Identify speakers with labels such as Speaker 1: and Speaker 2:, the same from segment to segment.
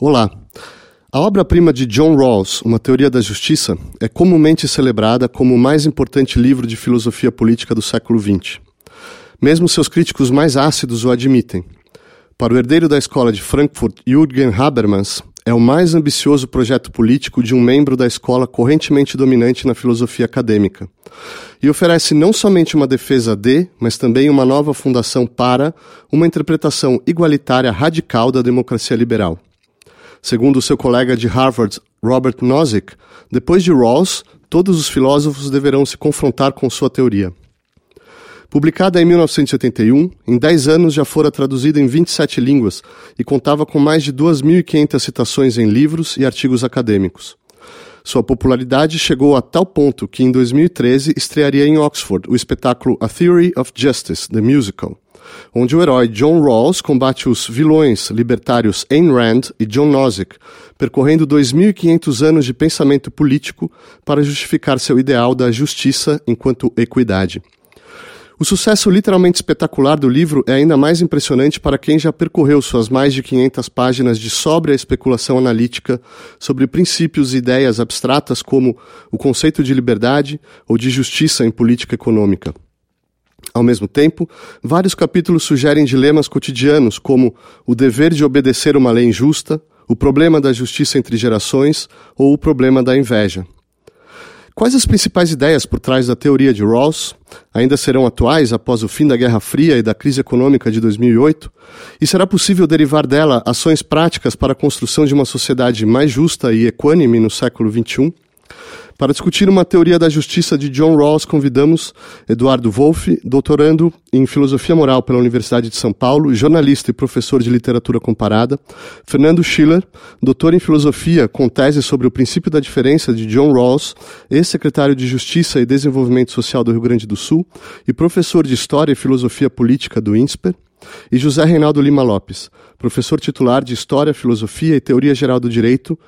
Speaker 1: Olá. A obra-prima de John Rawls, Uma Teoria da Justiça, é comumente celebrada como o mais importante livro de filosofia política do século XX. Mesmo seus críticos mais ácidos o admitem. Para o herdeiro da escola de Frankfurt, Jürgen Habermas, é o mais ambicioso projeto político de um membro da escola correntemente dominante na filosofia acadêmica. E oferece não somente uma defesa de, mas também uma nova fundação para uma interpretação igualitária radical da democracia liberal. Segundo seu colega de Harvard, Robert Nozick, depois de Rawls, todos os filósofos deverão se confrontar com sua teoria. Publicada em 1981, em 10 anos já fora traduzida em 27 línguas e contava com mais de 2.500 citações em livros e artigos acadêmicos. Sua popularidade chegou a tal ponto que em 2013 estrearia em Oxford o espetáculo A Theory of Justice, The Musical onde o herói John Rawls combate os vilões libertários Ayn Rand e John Nozick, percorrendo 2.500 anos de pensamento político para justificar seu ideal da justiça enquanto equidade. O sucesso literalmente espetacular do livro é ainda mais impressionante para quem já percorreu suas mais de 500 páginas de sóbria especulação analítica sobre princípios e ideias abstratas como o conceito de liberdade ou de justiça em política econômica. Ao mesmo tempo, vários capítulos sugerem dilemas cotidianos, como o dever de obedecer uma lei injusta, o problema da justiça entre gerações ou o problema da inveja. Quais as principais ideias por trás da teoria de Rawls? Ainda serão atuais após o fim da Guerra Fria e da crise econômica de 2008? E será possível derivar dela ações práticas para a construção de uma sociedade mais justa e equânime no século XXI? Para discutir uma teoria da justiça de John Rawls, convidamos Eduardo Wolff, doutorando em Filosofia Moral pela Universidade de São Paulo, jornalista e professor de literatura comparada, Fernando Schiller, doutor em Filosofia com tese sobre o princípio da diferença de John Rawls, ex-secretário de Justiça e Desenvolvimento Social do Rio Grande do Sul e professor de História e Filosofia Política do INSPER, e José Reinaldo Lima Lopes, professor titular de História, Filosofia e Teoria Geral do Direito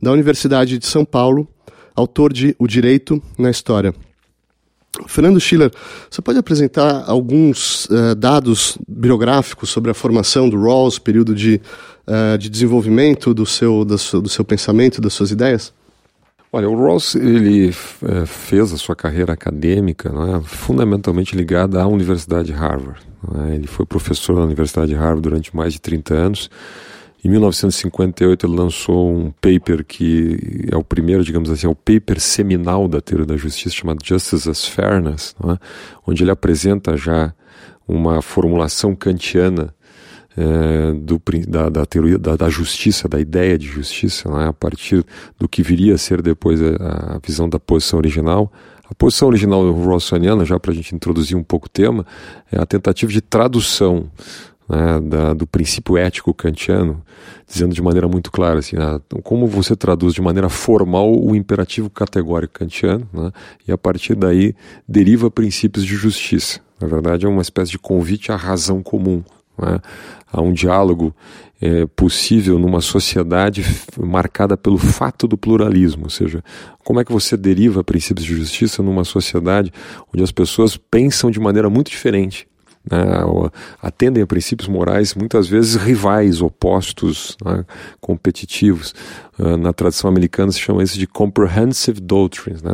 Speaker 1: da Universidade de São Paulo autor de O Direito na História. Fernando Schiller, você pode apresentar alguns uh, dados biográficos sobre a formação do Rawls, período de, uh, de desenvolvimento do seu, do seu, do seu pensamento, das suas ideias?
Speaker 2: Olha, o Rawls ele é, fez a sua carreira acadêmica é, fundamentalmente ligada à Universidade de Harvard. É? Ele foi professor da Universidade de Harvard durante mais de 30 anos em 1958 ele lançou um paper que é o primeiro, digamos assim, é o paper seminal da teoria da justiça chamado Justice as Fairness, é? onde ele apresenta já uma formulação kantiana é, do, da, da, teoria da, da, justiça, da ideia de justiça, é? a partir do que viria a ser depois a, a visão da posição original. A posição original rawlsiana, já para a gente introduzir um pouco o tema, é a tentativa de tradução né, da, do princípio ético kantiano, dizendo de maneira muito clara assim, né, como você traduz de maneira formal o imperativo categórico kantiano, né, e a partir daí deriva princípios de justiça. Na verdade, é uma espécie de convite à razão comum, né, a um diálogo é, possível numa sociedade marcada pelo fato do pluralismo, ou seja, como é que você deriva princípios de justiça numa sociedade onde as pessoas pensam de maneira muito diferente né, atendem a princípios morais muitas vezes rivais, opostos, né, competitivos. Uh, na tradição americana se chama isso de comprehensive doctrines, né,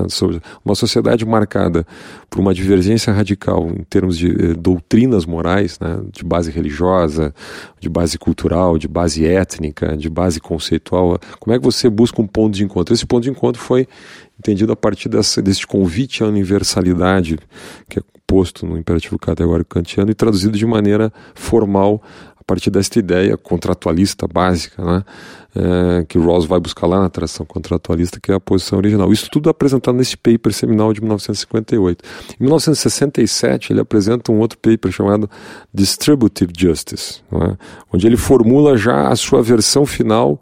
Speaker 2: uma sociedade marcada por uma divergência radical em termos de eh, doutrinas morais, né, de base religiosa, de base cultural, de base étnica, de base conceitual. Como é que você busca um ponto de encontro? Esse ponto de encontro foi entendido a partir dessa, desse convite à universalidade, que é posto no imperativo categórico kantiano e traduzido de maneira formal a partir desta ideia contratualista básica, né, é, que Rawls vai buscar lá na tradição contratualista, que é a posição original. Isso tudo apresentado nesse paper seminal de 1958. Em 1967, ele apresenta um outro paper chamado Distributive Justice, é, onde ele formula já a sua versão final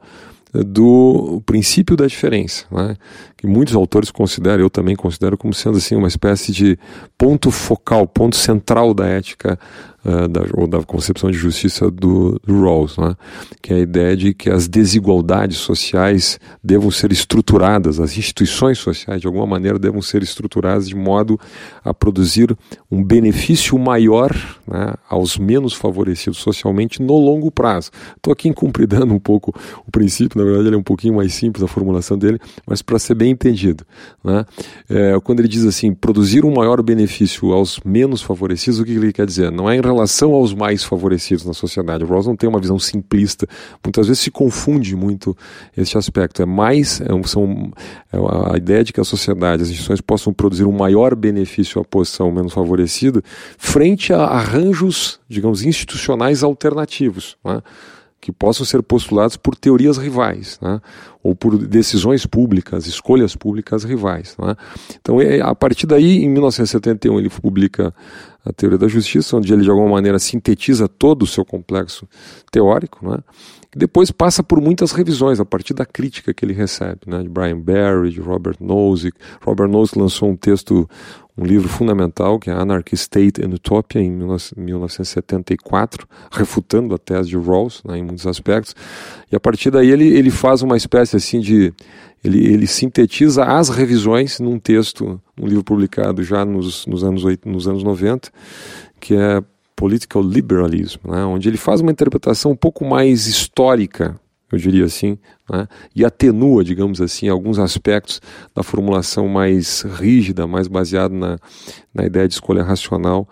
Speaker 2: do princípio da diferença, né? Que muitos autores consideram, eu também considero como sendo assim uma espécie de ponto focal, ponto central da ética uh, da, ou da concepção de justiça do, do Rawls, né? que é a ideia de que as desigualdades sociais devam ser estruturadas, as instituições sociais, de alguma maneira, devam ser estruturadas de modo a produzir um benefício maior né, aos menos favorecidos socialmente no longo prazo. Estou aqui incumpridando um pouco o princípio, na verdade ele é um pouquinho mais simples a formulação dele, mas para ser bem entendido. Né? É, quando ele diz assim, produzir um maior benefício aos menos favorecidos, o que ele quer dizer? Não é em relação aos mais favorecidos na sociedade. O Rawls não tem uma visão simplista, muitas vezes se confunde muito este aspecto. É mais, é, são, é a ideia de que a sociedade, as instituições possam produzir um maior benefício à posição menos favorecida frente a arranjos, digamos, institucionais alternativos. Né? Que possam ser postulados por teorias rivais, né? ou por decisões públicas, escolhas públicas rivais. Né? Então, é, a partir daí, em 1971, ele publica a Teoria da Justiça, onde ele, de alguma maneira, sintetiza todo o seu complexo teórico, né? Que depois passa por muitas revisões, a partir da crítica que ele recebe, né? de Brian Barry, de Robert Nozick. Robert Nozick lançou um texto um livro fundamental que é Anarchy State and Utopia em 1974, refutando a tese de Rawls né, em muitos aspectos. E a partir daí ele, ele faz uma espécie assim de ele, ele sintetiza as revisões num texto, um livro publicado já nos, nos, anos, nos anos 90, que é Political Liberalism, né, onde ele faz uma interpretação um pouco mais histórica eu diria assim, né? e atenua, digamos assim, alguns aspectos da formulação mais rígida, mais baseada na, na ideia de escolha racional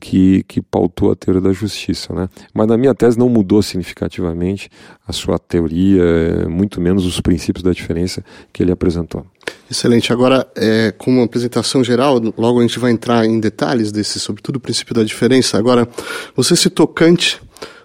Speaker 2: que, que pautou a teoria da justiça. Né? Mas na minha tese não mudou significativamente a sua teoria, muito menos os princípios da diferença que ele apresentou.
Speaker 1: Excelente. Agora, é, com uma apresentação geral, logo a gente vai entrar em detalhes desse, sobretudo o princípio da diferença. Agora, você citou Kant,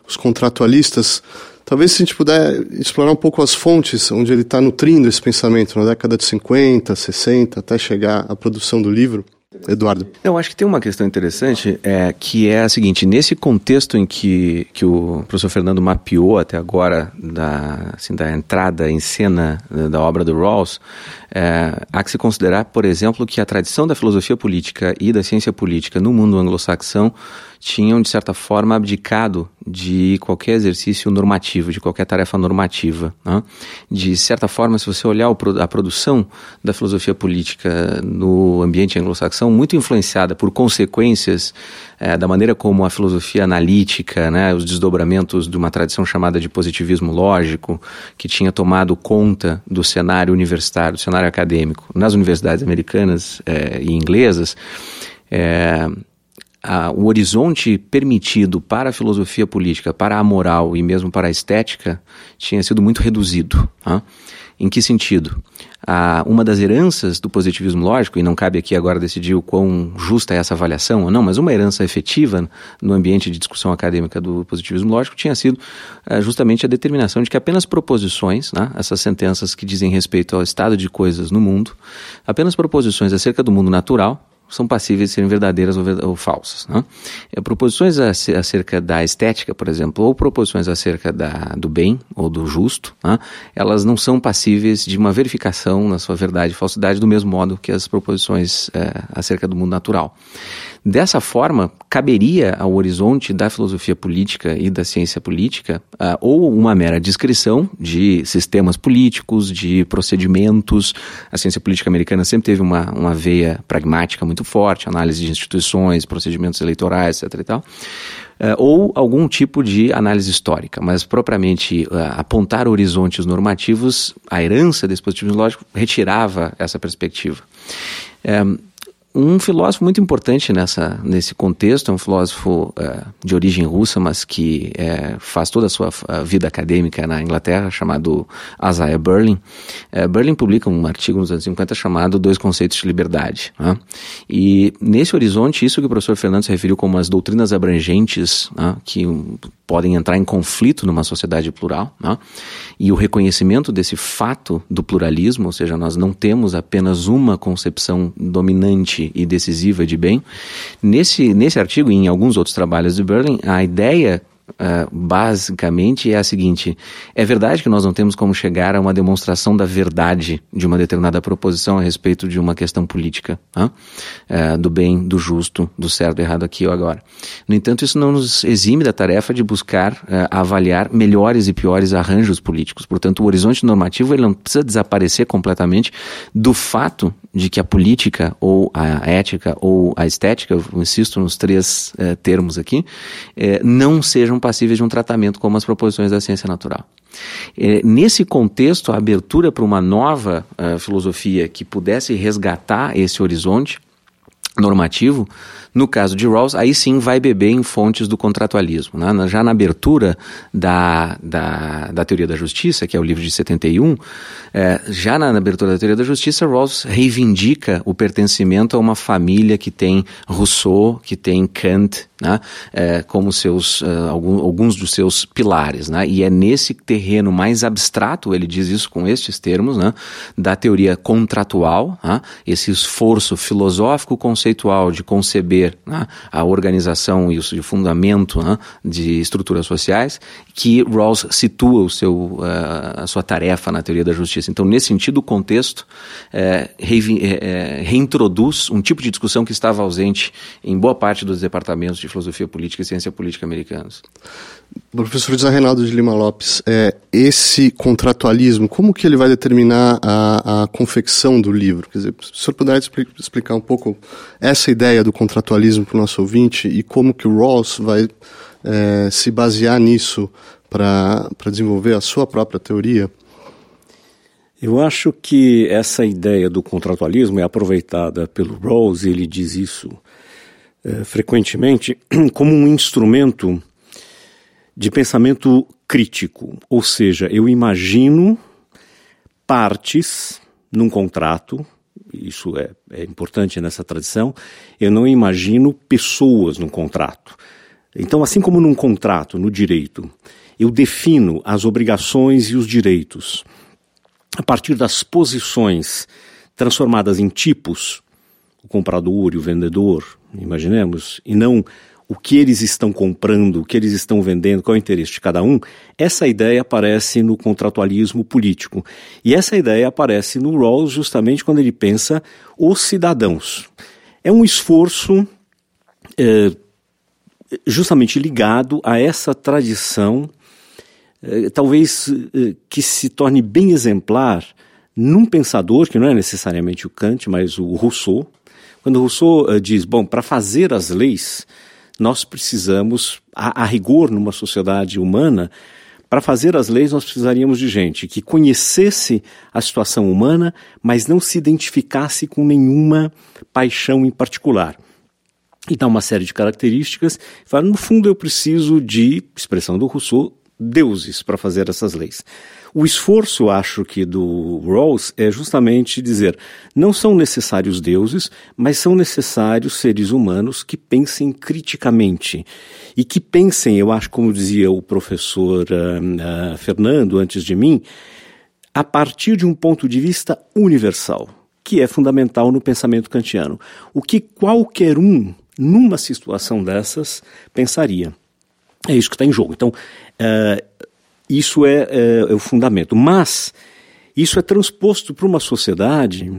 Speaker 1: os contratualistas. Talvez se a gente puder explorar um pouco as fontes onde ele está nutrindo esse pensamento, na década de 50, 60, até chegar à produção do livro. Eduardo.
Speaker 3: Eu acho que tem uma questão interessante, é, que é a seguinte, nesse contexto em que, que o professor Fernando mapeou até agora da, assim, da entrada em cena da obra do Rawls, é, há que se considerar, por exemplo, que a tradição da filosofia política e da ciência política no mundo anglo-saxão tinham, de certa forma, abdicado de qualquer exercício normativo, de qualquer tarefa normativa. Né? De certa forma, se você olhar a produção da filosofia política no ambiente anglo-saxão, muito influenciada por consequências é, da maneira como a filosofia analítica, né, os desdobramentos de uma tradição chamada de positivismo lógico, que tinha tomado conta do cenário universitário, do cenário acadêmico nas universidades americanas é, e inglesas, é, a, o horizonte permitido para a filosofia política, para a moral e mesmo para a estética tinha sido muito reduzido. Tá? Em que sentido? Ah, uma das heranças do positivismo lógico, e não cabe aqui agora decidir o quão justa é essa avaliação ou não, mas uma herança efetiva no ambiente de discussão acadêmica do positivismo lógico tinha sido ah, justamente a determinação de que apenas proposições, né, essas sentenças que dizem respeito ao estado de coisas no mundo, apenas proposições acerca do mundo natural, são passíveis de serem verdadeiras ou, ou falsas. Né? É, proposições acerca da estética, por exemplo, ou proposições acerca da, do bem ou do justo, né? elas não são passíveis de uma verificação na sua verdade e falsidade do mesmo modo que as proposições é, acerca do mundo natural. Dessa forma, caberia ao horizonte da filosofia política e da ciência política uh, ou uma mera descrição de sistemas políticos, de procedimentos. A ciência política americana sempre teve uma, uma veia pragmática muito forte, análise de instituições, procedimentos eleitorais, etc. E tal. Uh, ou algum tipo de análise histórica, mas propriamente uh, apontar horizontes normativos, a herança desse positivismo lógico retirava essa perspectiva. Um, eh, um filósofo muito importante nessa, nesse contexto, é um filósofo uh, de origem russa, mas que uh, faz toda a sua vida acadêmica na Inglaterra, chamado Isaiah Berlin. Uh, Berlin publica um artigo nos anos 50 chamado Dois Conceitos de Liberdade. Né? E nesse horizonte, isso que o professor Fernando se referiu como as doutrinas abrangentes, né? que podem entrar em conflito numa sociedade plural, né? E o reconhecimento desse fato do pluralismo, ou seja, nós não temos apenas uma concepção dominante e decisiva de bem. Nesse, nesse artigo e em alguns outros trabalhos de Berlin, a ideia uh, basicamente, é a seguinte: é verdade que nós não temos como chegar a uma demonstração da verdade de uma determinada proposição a respeito de uma questão política, uh, do bem, do justo, do certo, errado aqui ou agora. No entanto, isso não nos exime da tarefa de buscar uh, avaliar melhores e piores arranjos políticos. Portanto, o horizonte normativo ele não precisa desaparecer completamente do fato de que a política ou a ética ou a estética, eu insisto nos três eh, termos aqui, eh, não sejam passíveis de um tratamento como as proposições da ciência natural. Eh, nesse contexto, a abertura para uma nova filosofia que pudesse resgatar esse horizonte normativo no caso de Rawls, aí sim vai beber em fontes do contratualismo. Né? Já na abertura da, da, da Teoria da Justiça, que é o livro de 71, é, já na abertura da Teoria da Justiça, Rawls reivindica o pertencimento a uma família que tem Rousseau, que tem Kant, né? É, como seus, uh, algum, alguns dos seus pilares. Né? E é nesse terreno mais abstrato, ele diz isso com estes termos, né? da teoria contratual, né? esse esforço filosófico conceitual de conceber né, a organização e o fundamento né, de estruturas sociais, que Rawls situa o seu, uh, a sua tarefa na teoria da justiça. Então, nesse sentido, o contexto é, é, reintroduz um tipo de discussão que estava ausente em boa parte dos departamentos de filosofia política e ciência política americanos.
Speaker 1: Professor José Reinaldo de Lima Lopes, é, esse contratualismo, como que ele vai determinar a, a confecção do livro? Quer dizer, se o senhor puder explicar um pouco essa ideia do contratualismo para o nosso ouvinte e como que o Rawls vai é, se basear nisso para desenvolver a sua própria teoria?
Speaker 4: Eu acho que essa ideia do contratualismo é aproveitada pelo Rawls, ele diz isso é, frequentemente, como um instrumento de pensamento crítico, ou seja, eu imagino partes num contrato, isso é, é importante nessa tradição, eu não imagino pessoas num contrato. Então, assim como num contrato, no direito, eu defino as obrigações e os direitos a partir das posições transformadas em tipos, o comprador e o vendedor, imaginemos, e não o que eles estão comprando, o que eles estão vendendo, qual é o interesse de cada um, essa ideia aparece no contratualismo político. E essa ideia aparece no Rawls justamente quando ele pensa os cidadãos. É um esforço é, justamente ligado a essa tradição, é, talvez é, que se torne bem exemplar num pensador, que não é necessariamente o Kant, mas o Rousseau. Quando Rousseau diz, bom, para fazer as leis, nós precisamos, a, a rigor, numa sociedade humana, para fazer as leis, nós precisaríamos de gente que conhecesse a situação humana, mas não se identificasse com nenhuma paixão em particular. E dá uma série de características. Fala, no fundo, eu preciso de, expressão do Rousseau, deuses para fazer essas leis. O esforço, acho que, do Rawls é justamente dizer: não são necessários deuses, mas são necessários seres humanos que pensem criticamente. E que pensem, eu acho, como dizia o professor uh, uh, Fernando antes de mim, a partir de um ponto de vista universal, que é fundamental no pensamento kantiano. O que qualquer um, numa situação dessas, pensaria. É isso que está em jogo. Então, uh, isso é, é, é o fundamento. Mas isso é transposto para uma sociedade.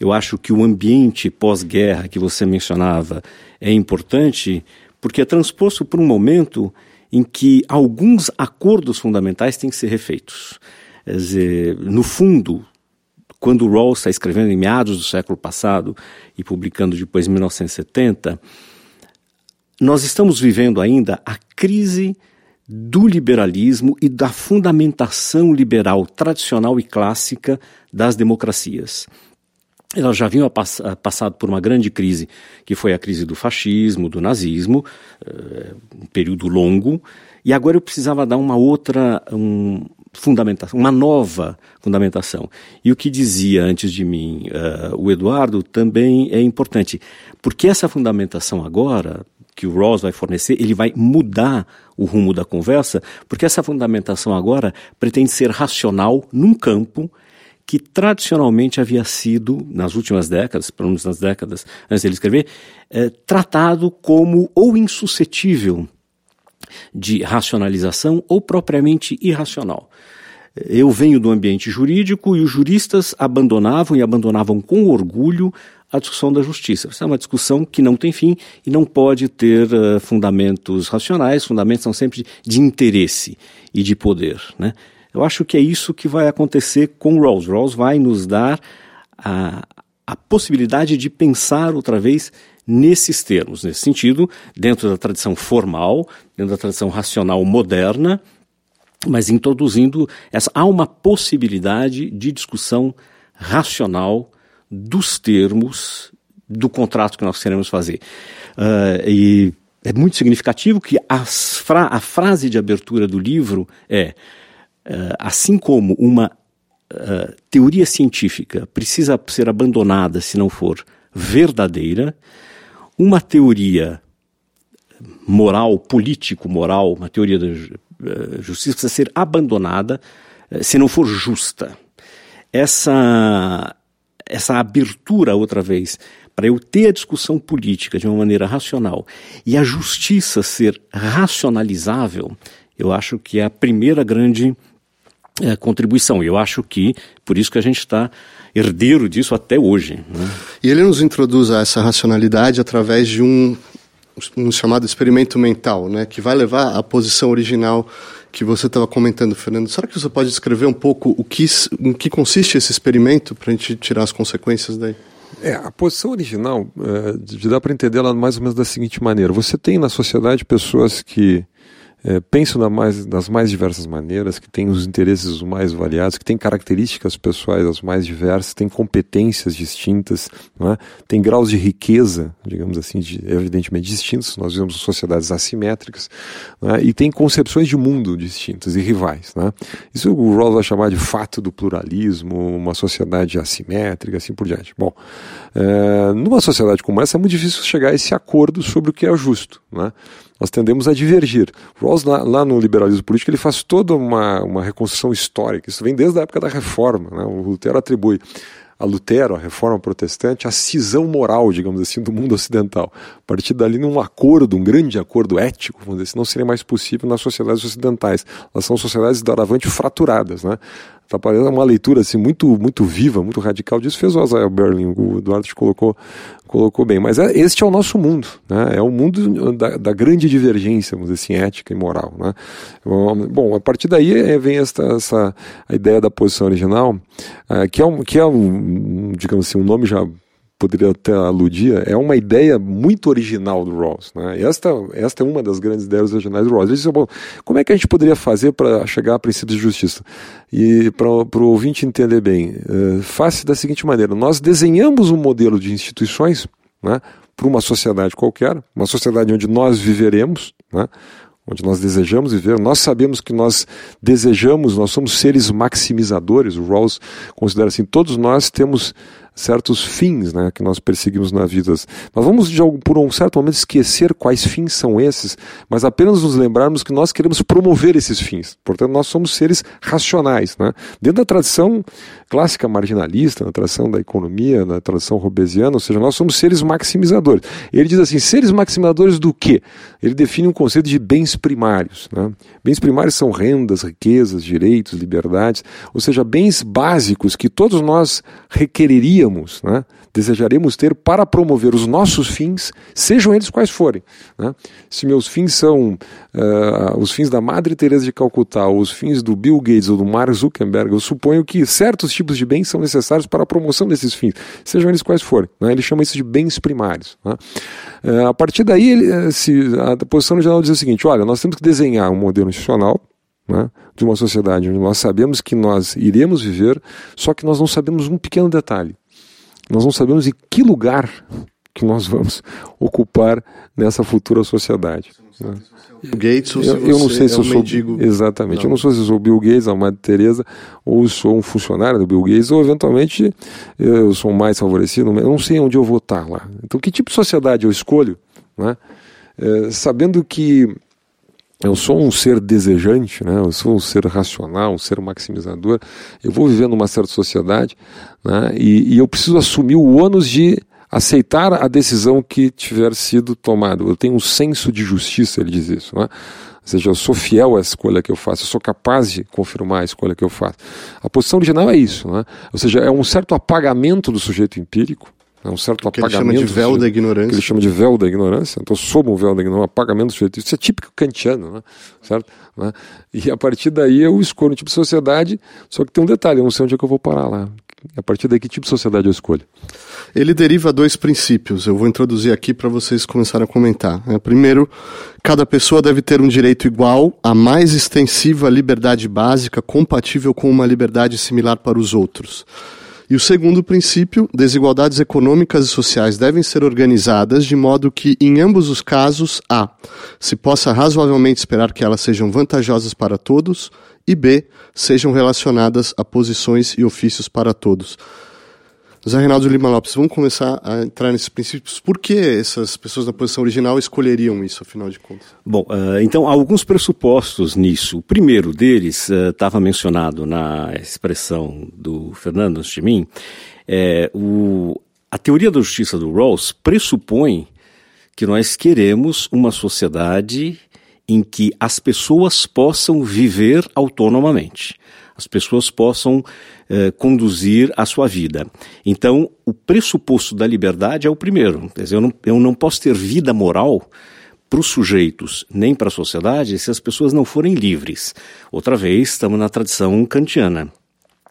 Speaker 4: Eu acho que o ambiente pós-guerra que você mencionava é importante, porque é transposto para um momento em que alguns acordos fundamentais têm que ser refeitos. Quer dizer, no fundo, quando Rawls está escrevendo em meados do século passado e publicando depois em 1970, nós estamos vivendo ainda a crise do liberalismo e da fundamentação liberal tradicional e clássica das democracias. Elas já vinham pass passado por uma grande crise, que foi a crise do fascismo, do nazismo, uh, um período longo, e agora eu precisava dar uma outra um, fundamentação, uma nova fundamentação. E o que dizia antes de mim uh, o Eduardo também é importante, porque essa fundamentação agora, que o Rawls vai fornecer, ele vai mudar o rumo da conversa, porque essa fundamentação agora pretende ser racional num campo que tradicionalmente havia sido, nas últimas décadas, pelo menos nas décadas antes dele escrever, é, tratado como ou insuscetível de racionalização ou propriamente irracional. Eu venho do ambiente jurídico e os juristas abandonavam e abandonavam com orgulho a discussão da justiça. Essa é uma discussão que não tem fim e não pode ter uh, fundamentos racionais, fundamentos são sempre de, de interesse e de poder. Né? Eu acho que é isso que vai acontecer com Rawls. Rawls vai nos dar a, a possibilidade de pensar outra vez nesses termos, nesse sentido, dentro da tradição formal, dentro da tradição racional moderna, mas introduzindo essa há uma possibilidade de discussão racional dos termos do contrato que nós queremos fazer. Uh, e é muito significativo que fra a frase de abertura do livro é uh, assim como uma uh, teoria científica precisa ser abandonada se não for verdadeira, uma teoria moral, político-moral, uma teoria da uh, justiça precisa ser abandonada uh, se não for justa. Essa, essa abertura, outra vez, para eu ter a discussão política de uma maneira racional e a justiça ser racionalizável, eu acho que é a primeira grande é, contribuição. Eu acho que, por isso que a gente está herdeiro disso até hoje. Né?
Speaker 1: E ele nos introduz a essa racionalidade através de um, um chamado experimento mental, né, que vai levar à posição original que você estava comentando, Fernando. Será que você pode descrever um pouco o que, em que consiste esse experimento para a gente tirar as consequências daí?
Speaker 2: É, a posição original, é, dá para entender ela mais ou menos da seguinte maneira: você tem na sociedade pessoas que é, pensam na mais, das mais diversas maneiras, que têm os interesses mais variados, que têm características pessoais as mais diversas, têm competências distintas, é? tem graus de riqueza, digamos assim, de, evidentemente distintos. Nós vivemos sociedades assimétricas é? e tem concepções de mundo distintas e rivais. É? Isso o Rawls vai chamar de fato do pluralismo, uma sociedade assimétrica, assim por diante. Bom, é, numa sociedade como essa é muito difícil chegar a esse acordo sobre o que é justo. Né? Nós tendemos a divergir. Rawls, lá, lá, no liberalismo político, ele faz toda uma, uma reconstrução histórica. Isso vem desde a época da Reforma. Né? O Lutero atribui a Lutero, a reforma protestante, a cisão moral, digamos assim, do mundo ocidental. A partir dali, num acordo, um grande acordo ético, vamos dizer assim, não seria mais possível nas sociedades ocidentais. Elas são sociedades doravante fraturadas, né? Está parecendo uma leitura assim, muito, muito viva, muito radical disso. Fez o Azael Berlin, o Eduardo te colocou, colocou bem. Mas é, este é o nosso mundo, né? é o mundo da, da, grande divergência, vamos dizer assim, ética e moral. Né? Bom, a partir daí é, vem esta, essa, a ideia da posição original, uh, que é, um, que é um, digamos assim, um nome já poderia até aludir, é uma ideia muito original do Rawls. Né? esta, esta é uma das grandes ideias originais do Rawls. Ele disse, bom, como é que a gente poderia fazer para chegar a princípios de justiça? E para o ouvinte entender bem, uh, faça da seguinte maneira, nós desenhamos um modelo de instituições né, para uma sociedade qualquer, uma sociedade onde nós viveremos, né, onde nós desejamos viver. Nós sabemos que nós desejamos, nós somos seres maximizadores. O Rawls considera assim: todos nós temos certos fins né, que nós perseguimos na vida. Nós vamos, de, por um certo momento, esquecer quais fins são esses, mas apenas nos lembrarmos que nós queremos promover esses fins. Portanto, nós somos seres racionais. Né? Dentro da tradição clássica marginalista, na tradição da economia, na tradição robesiana, ou seja, nós somos seres maximizadores. Ele diz assim: seres maximizadores do quê? Ele define um conceito de bens primários. Né? Bens primários são rendas, riquezas, direitos, liberdades, ou seja, bens básicos que todos nós requereríamos, né? desejaremos ter para promover os nossos fins, sejam eles quais forem. Né? Se meus fins são uh, os fins da Madre Teresa de Calcutá, ou os fins do Bill Gates ou do Mark Zuckerberg, eu suponho que certos tipos de bens são necessários para a promoção desses fins, sejam eles quais forem. Né? Ele chama isso de bens primários. Uh, a partir daí, ele, eh, se, a posição geral diz o seguinte: olha, nós temos que desenhar um modelo institucional né, de uma sociedade onde nós sabemos que nós iremos viver, só que nós não sabemos um pequeno detalhe. Nós não sabemos em que lugar que nós vamos ocupar nessa futura sociedade. Né?
Speaker 1: Gates ou
Speaker 2: eu, eu não sei se
Speaker 1: é
Speaker 2: eu sou
Speaker 1: mendigo.
Speaker 2: exatamente.
Speaker 1: Não.
Speaker 2: Eu não sei se eu sou Bill Gates, a Madre Teresa, ou sou um funcionário do Bill Gates, ou eventualmente eu sou mais favorecido. Eu não sei onde eu vou estar lá. Então, que tipo de sociedade eu escolho, né? É, sabendo que eu sou um ser desejante, né? eu sou um ser racional, um ser maximizador. Eu vou viver numa certa sociedade né? e, e eu preciso assumir o ônus de aceitar a decisão que tiver sido tomada. Eu tenho um senso de justiça, ele diz isso. Né? Ou seja, eu sou fiel à escolha que eu faço, eu sou capaz de confirmar a escolha que eu faço. A posição original é isso, né? ou seja, é um certo apagamento do sujeito empírico, é um certo
Speaker 1: que
Speaker 2: apagamento.
Speaker 1: Ele chama de véu da ignorância.
Speaker 2: Que ele chama de véu da ignorância. Então, sob um véu da ignorância, um apagamento do sujeito. Isso é típico kantiano, né? certo? Né? E a partir daí eu escolho um tipo de sociedade, só que tem um detalhe, eu não sei onde é que eu vou parar lá. A partir daí, que tipo de sociedade eu escolho?
Speaker 1: Ele deriva dois princípios. Eu vou introduzir aqui para vocês começarem a comentar. É, primeiro, cada pessoa deve ter um direito igual à mais extensiva liberdade básica compatível com uma liberdade similar para os outros. E o segundo princípio, desigualdades econômicas e sociais devem ser organizadas de modo que, em ambos os casos, A. se possa razoavelmente esperar que elas sejam vantajosas para todos, e B. sejam relacionadas a posições e ofícios para todos. José Reinaldo Lima Lopes, vamos começar a entrar nesses princípios. Por que essas pessoas da posição original escolheriam isso, afinal de contas?
Speaker 4: Bom, uh, então há alguns pressupostos nisso. O primeiro deles estava uh, mencionado na expressão do Fernando antes de mim. É, o, a teoria da justiça do Rawls pressupõe que nós queremos uma sociedade em que as pessoas possam viver autonomamente as pessoas possam eh, conduzir a sua vida. Então, o pressuposto da liberdade é o primeiro. Quer dizer, eu não, eu não posso ter vida moral para os sujeitos, nem para a sociedade, se as pessoas não forem livres. Outra vez, estamos na tradição kantiana.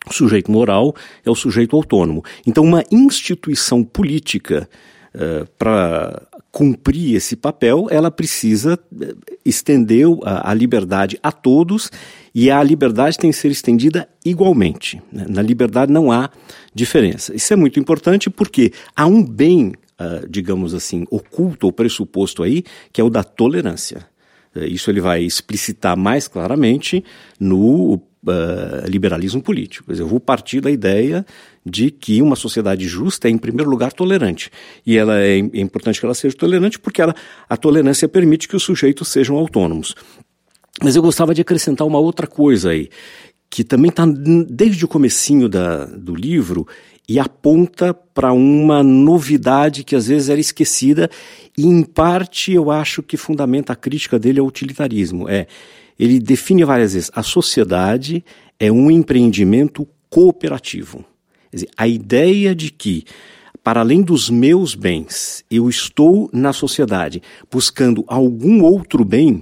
Speaker 4: O sujeito moral é o sujeito autônomo. Então, uma instituição política uh, para cumprir esse papel, ela precisa eh, estender a, a liberdade a todos e a liberdade tem que ser estendida igualmente. Né? Na liberdade não há diferença. Isso é muito importante porque há um bem, uh, digamos assim, oculto ou pressuposto aí, que é o da tolerância. Uh, isso ele vai explicitar mais claramente no uh, liberalismo político. Dizer, eu vou partir da ideia de que uma sociedade justa é, em primeiro lugar, tolerante. E ela é, é importante que ela seja tolerante porque ela, a tolerância permite que os sujeitos sejam autônomos. Mas eu gostava de acrescentar uma outra coisa aí, que também está desde o comecinho da, do livro e aponta para uma novidade que às vezes era esquecida e em parte eu acho que fundamenta a crítica dele ao utilitarismo. É, ele define várias vezes a sociedade é um empreendimento cooperativo. Dizer, a ideia de que para além dos meus bens, eu estou na sociedade buscando algum outro bem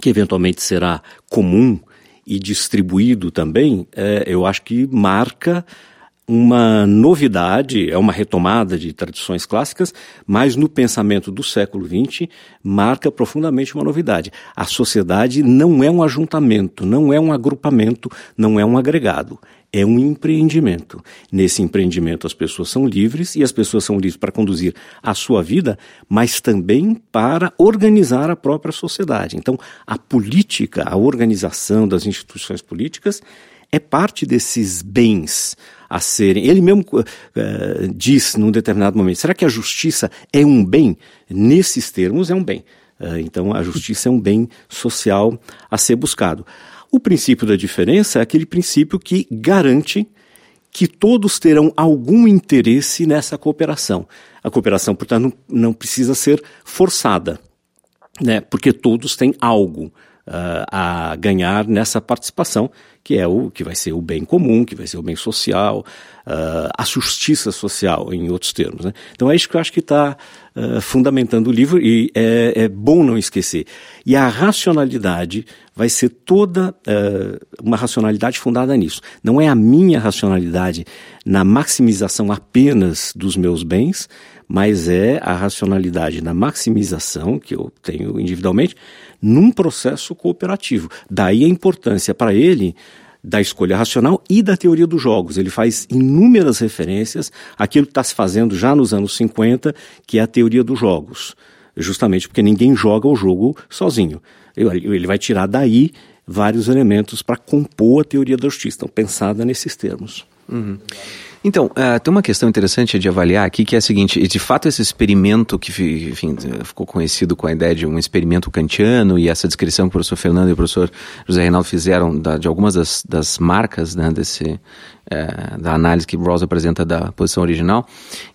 Speaker 4: que eventualmente será comum e distribuído também, é, eu acho que marca uma novidade, é uma retomada de tradições clássicas, mas no pensamento do século XX marca profundamente uma novidade. A sociedade não é um ajuntamento, não é um agrupamento, não é um agregado é um empreendimento. Nesse empreendimento, as pessoas são livres e as pessoas são livres para conduzir a sua vida, mas também para organizar a própria sociedade. Então, a política, a organização das instituições políticas é parte desses bens a serem. Ele mesmo uh, diz num determinado momento: será que a justiça é um bem? Nesses termos, é um bem. Uh, então, a justiça é um bem social a ser buscado. O princípio da diferença é aquele princípio que garante que todos terão algum interesse nessa cooperação. A cooperação, portanto, não, precisa ser forçada, né? porque todos têm algo uh, a ganhar nessa participação, que é o que vai ser o bem comum, que vai ser o bem social, uh, a justiça social, em outros termos. Né? Então é isso que eu acho que está uh, fundamentando o livro e é, é, bom não esquecer. E a racionalidade vai ser toda uh, uma racionalidade fundada nisso. Não é a minha racionalidade na maximização apenas dos meus bens, mas é a racionalidade na maximização que eu tenho individualmente num processo cooperativo. Daí a importância para ele da escolha racional e da teoria dos jogos. Ele faz inúmeras referências àquilo que está se fazendo já nos anos 50, que é a teoria dos jogos. Justamente porque ninguém joga o jogo sozinho. Ele vai tirar daí vários elementos para compor a teoria da justiça. Então, pensada nesses termos.
Speaker 3: Uhum. Então, uh, tem uma questão interessante de avaliar aqui, que é a seguinte, de fato esse experimento que enfim, ficou conhecido com a ideia de um experimento kantiano e essa descrição que o professor Fernando e o professor José Reinaldo fizeram da, de algumas das, das marcas né, desse, uh, da análise que Rawls apresenta da posição original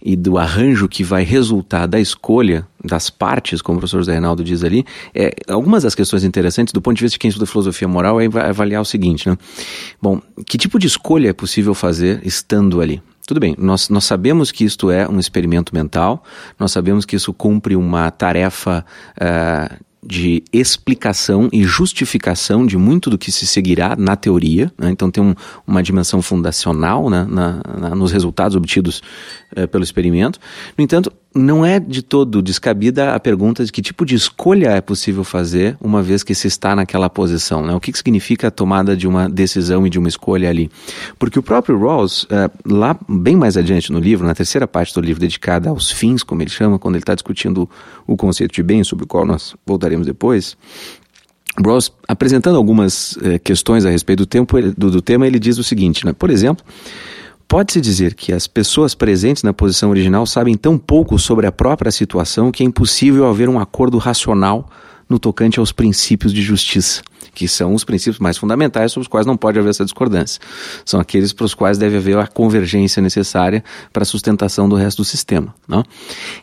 Speaker 3: e do arranjo que vai resultar da escolha das partes, como o professor José Reinaldo diz ali, é, algumas das questões interessantes do ponto de vista de quem estuda filosofia moral é avaliar o seguinte, né? Bom, que tipo de escolha é possível fazer estando ali? Tudo bem, nós, nós sabemos que isto é um experimento mental, nós sabemos que isso cumpre uma tarefa uh, de explicação e justificação de muito do que se seguirá na teoria. Né? Então tem um, uma dimensão fundacional né? na, na, nos resultados obtidos uh, pelo experimento. No entanto, não é de todo descabida a pergunta de que tipo de escolha é possível fazer uma vez que se está naquela posição. Né? O que, que significa a tomada de uma decisão e de uma escolha ali? Porque o próprio Rawls, uh, lá bem mais adiante no livro, na terceira parte do livro dedicada aos fins, como ele chama, quando ele está discutindo o conceito de bem, sobre o qual nós voltaremos depois, Rawls, apresentando algumas uh, questões a respeito do, tempo, do, do tema, ele diz o seguinte, né? por exemplo, Pode-se dizer que as pessoas presentes na posição original sabem tão pouco sobre a própria situação que é impossível haver um acordo racional no tocante aos princípios de justiça, que são os princípios mais fundamentais sobre os quais não pode haver essa discordância. São aqueles para os quais deve haver a convergência necessária para a sustentação do resto do sistema. Não?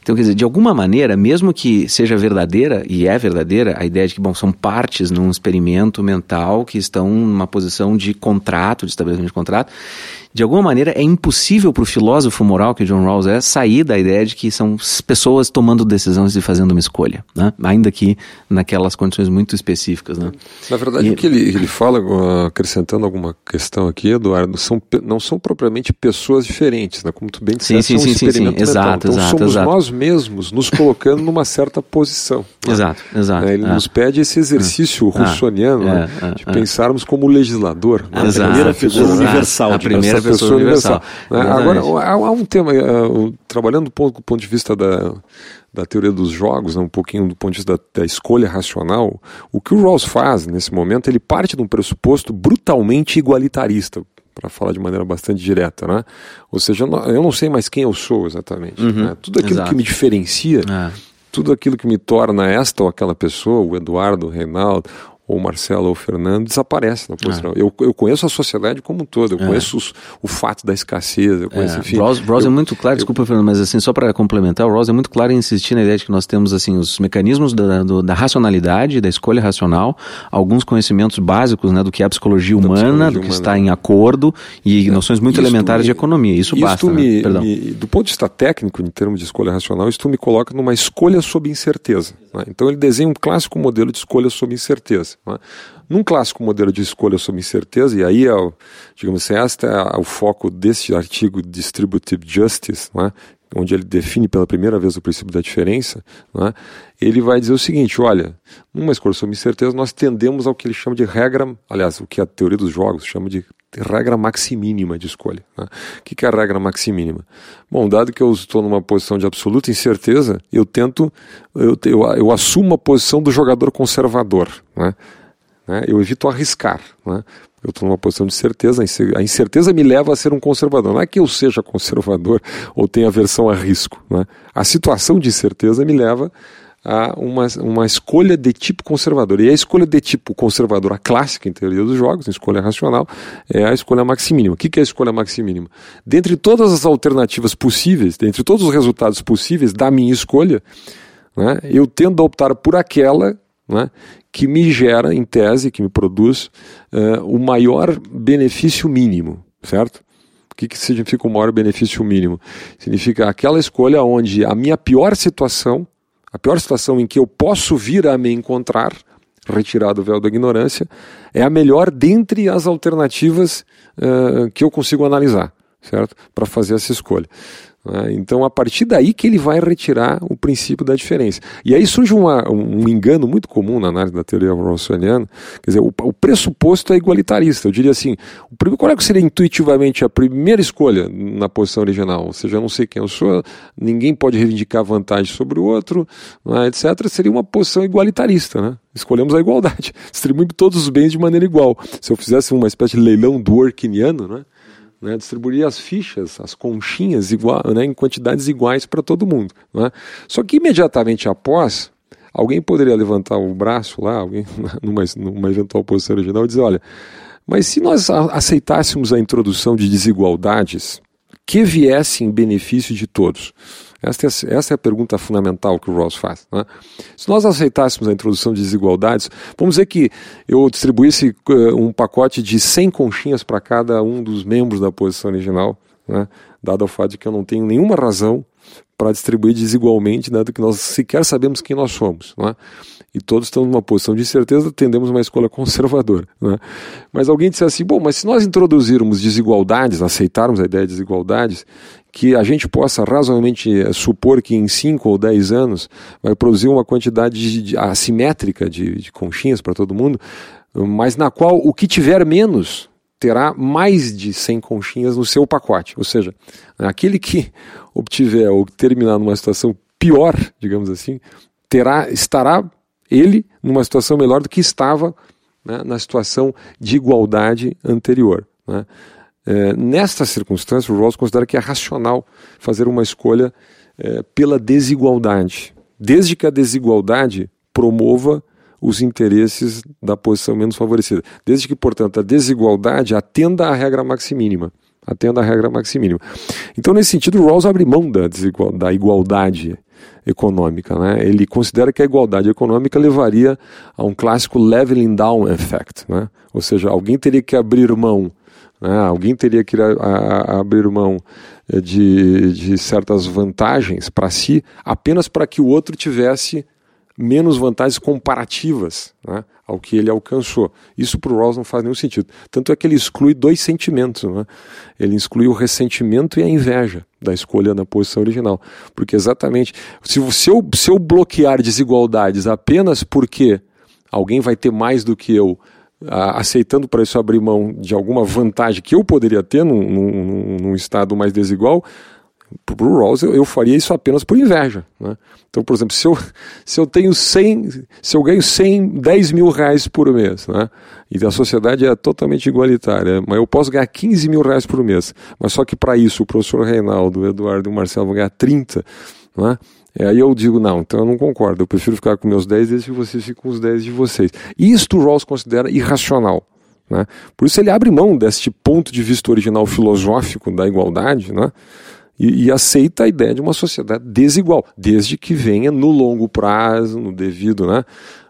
Speaker 3: Então, quer dizer, de alguma maneira, mesmo que seja verdadeira, e é verdadeira, a ideia de que bom, são partes num experimento mental que estão numa posição de contrato, de estabelecimento de contrato, de alguma maneira é impossível para o filósofo moral que John Rawls é sair da ideia de que são pessoas tomando decisões e fazendo uma escolha, né? ainda que naquelas condições muito específicas. Né?
Speaker 2: Na verdade, e... o que ele, ele fala, acrescentando alguma questão aqui, Eduardo, são, não são propriamente pessoas diferentes, né? como tu bem disseste, sim, sim, sim, sim, sim. Exato, então exato, somos exato. nós mesmos nos colocando numa certa posição.
Speaker 3: Né? Exato, exato.
Speaker 2: Ele é. nos pede esse exercício é. russoniano né? é, de pensarmos como legislador.
Speaker 4: Né? A primeira figura universal. A
Speaker 3: primeira pessoa universal.
Speaker 2: universal. Né? Agora, há, há, um tema, uh, trabalhando do ponto, do ponto de vista da, da teoria dos jogos, né, um pouquinho do ponto de vista da, da, escolha racional, o que o Rawls faz nesse momento, ele parte de um pressuposto brutalmente igualitarista, para falar de maneira bastante direta, né? Ou seja, eu não sei mais quem eu sou exatamente. Uhum, né? Tudo aquilo exato. que me diferencia, é. tudo aquilo que me torna esta ou aquela pessoa, o Eduardo, o Reinaldo, ou Marcelo ou Fernando, desaparece na posição. É. Eu, eu conheço a sociedade como um todo, eu é. conheço os, o fato da escassez, eu conheço, é. enfim.
Speaker 3: Rawls, Rawls
Speaker 2: é
Speaker 3: eu, é muito claro, eu, desculpa, Fernando, mas assim, só para complementar, o Rawls é muito claro em insistir na ideia de que nós temos assim os mecanismos da, do, da racionalidade, da escolha racional, alguns conhecimentos básicos né, do que é a psicologia humana, psicologia do que humana. está em acordo e é. noções muito elementares me, de economia. Isso basta.
Speaker 2: Me,
Speaker 3: né?
Speaker 2: me, do ponto de vista técnico, em termos de escolha racional, isso me coloca numa escolha sob incerteza. Né? Então ele desenha um clássico modelo de escolha sob incerteza. Né? Num clássico modelo de escolha sob incerteza, e aí, é o, digamos assim, este é o foco desse artigo Distributive Justice, é? onde ele define pela primeira vez o princípio da diferença, é? ele vai dizer o seguinte: olha, numa escolha sob incerteza, nós tendemos ao que ele chama de regra, aliás, o que a teoria dos jogos chama de regra maximínima de escolha. Né? O que é a regra maximínima? Bom, dado que eu estou numa posição de absoluta incerteza, eu tento, eu, eu, eu assumo a posição do jogador conservador. Né? Né? Eu evito arriscar. Né? Eu estou numa posição de certeza. A incerteza me leva a ser um conservador. Não é que eu seja conservador ou tenha aversão a risco. Né? A situação de incerteza me leva a uma, uma escolha de tipo conservador. E a escolha de tipo conservador, a clássica em teoria dos jogos, a escolha racional, é a escolha maximínima. O que é a escolha maximínima? Dentre todas as alternativas possíveis, dentre todos os resultados possíveis da minha escolha, né, eu tendo a optar por aquela né, que me gera, em tese, que me produz uh, o maior benefício mínimo, certo? O que, que significa o maior benefício mínimo? Significa aquela escolha onde a minha pior situação, a pior situação em que eu posso vir a me encontrar, retirado o véu da ignorância, é a melhor dentre as alternativas uh, que eu consigo analisar, certo? Para fazer essa escolha. Né? Então, a partir daí que ele vai retirar o princípio da diferença. E aí surge uma, um engano muito comum na análise da teoria rawlsiana, quer dizer, o, o, pressuposto é igualitarista. Eu diria assim, o, qual é que seria intuitivamente a primeira escolha na posição original? Ou seja, eu não sei quem eu sou, ninguém pode reivindicar vantagem sobre o outro, né, etc. Seria uma posição igualitarista, né? Escolhemos a igualdade, distribuindo todos os bens de maneira igual. Se eu fizesse uma espécie de leilão do Orkiniano, né? Né, distribuir as fichas, as conchinhas igual, né, em quantidades iguais para todo mundo. Né? Só que imediatamente após, alguém poderia levantar o braço lá, alguém numa, numa eventual posição original e dizer, olha, mas se nós aceitássemos a introdução de desigualdades que viessem em benefício de todos, Esta é, essa é a pergunta fundamental que o Rawls faz. Né? Se nós aceitássemos a introdução de desigualdades, vamos dizer que eu distribuísse uh, um pacote de 100 conchinhas para cada um dos membros da posição original, né? dado o fato de que eu não tenho nenhuma razão para distribuir desigualmente, dado que nós sequer sabemos quem nós somos. Né? e todos estamos numa posição de certeza, tendemos uma escolha conservadora. Né? Mas alguém disse assim: bom, mas se nós introduzirmos desigualdades, aceitarmos a ideia de desigualdades, que a gente possa razoavelmente eh, supor que em 5 ou 10 anos vai produzir uma quantidade de, de, assimétrica de, de conchinhas para todo mundo, mas na qual o que tiver menos terá mais de 100 conchinhas no seu pacote. Ou seja, aquele que obtiver ou terminar numa situação pior, digamos assim, terá estará ele numa situação melhor do que estava né, na situação de igualdade anterior. Né. É, nesta circunstância, o Rawls considera que é racional fazer uma escolha é, pela desigualdade, desde que a desigualdade promova os interesses da posição menos favorecida. Desde que, portanto, a desigualdade atenda à regra maximínima. Atenda à regra maximínima. Então, nesse sentido, Rawls abre mão da, da igualdade econômica. Né? Ele considera que a igualdade econômica levaria a um clássico leveling down effect, né? ou seja, alguém teria que abrir mão, né? alguém teria que a, a, abrir mão de, de certas vantagens para si, apenas para que o outro tivesse menos vantagens comparativas né, ao que ele alcançou. Isso para o Rawls não faz nenhum sentido. Tanto é que ele exclui dois sentimentos. Né? Ele exclui o ressentimento e a inveja da escolha na posição original. Porque exatamente, se, se, eu, se eu bloquear desigualdades apenas porque alguém vai ter mais do que eu, aceitando para isso abrir mão de alguma vantagem que eu poderia ter num, num, num estado mais desigual, para o Rawls eu, eu, faria isso apenas por inveja. Né? Então, por exemplo, se eu, se eu tenho 100, se eu ganho 100, 10 mil reais por mês, né? e a sociedade é totalmente igualitária, mas eu posso ganhar 15 mil reais por mês, mas só que para isso o professor Reinaldo, o Eduardo e o Marcelo vão ganhar 30, né? E aí eu digo, não, então eu não concordo, eu prefiro ficar com meus 10 desde que vocês fiquem com os 10 de vocês. Isto o Rawls considera irracional. Né? Por isso ele abre mão deste ponto de vista original filosófico da igualdade, né? E, e, aceita a ideia de uma sociedade desigual, desde que venha no longo prazo, no devido, né,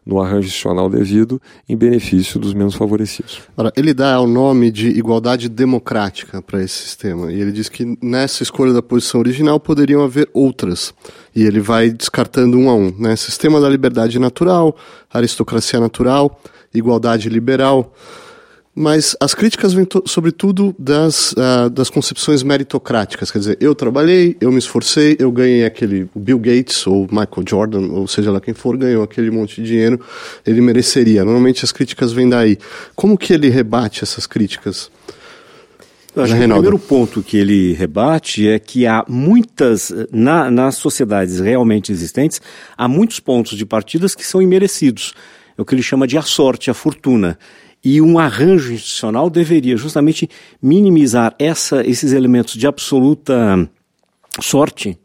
Speaker 2: no arranjo institucional devido, em benefício dos menos favorecidos.
Speaker 1: Ora, ele dá o nome de igualdade democrática para esse sistema, e ele diz que nessa escolha da posição original poderiam haver outras, e ele vai descartando um a um, né, sistema da liberdade natural, aristocracia natural, igualdade liberal, mas as críticas vêm, sobretudo, das, uh, das concepções meritocráticas. Quer dizer, eu trabalhei, eu me esforcei, eu ganhei aquele Bill Gates ou Michael Jordan, ou seja lá quem for, ganhou aquele monte de dinheiro, ele mereceria. Normalmente as críticas vêm daí. Como que ele rebate essas críticas?
Speaker 4: Eu acho que o primeiro ponto que ele rebate é que há muitas, na, nas sociedades realmente existentes, há muitos pontos de partidas que são imerecidos. É o que ele chama de a sorte, a fortuna. E um arranjo institucional deveria justamente minimizar essa, esses elementos de absoluta sorte,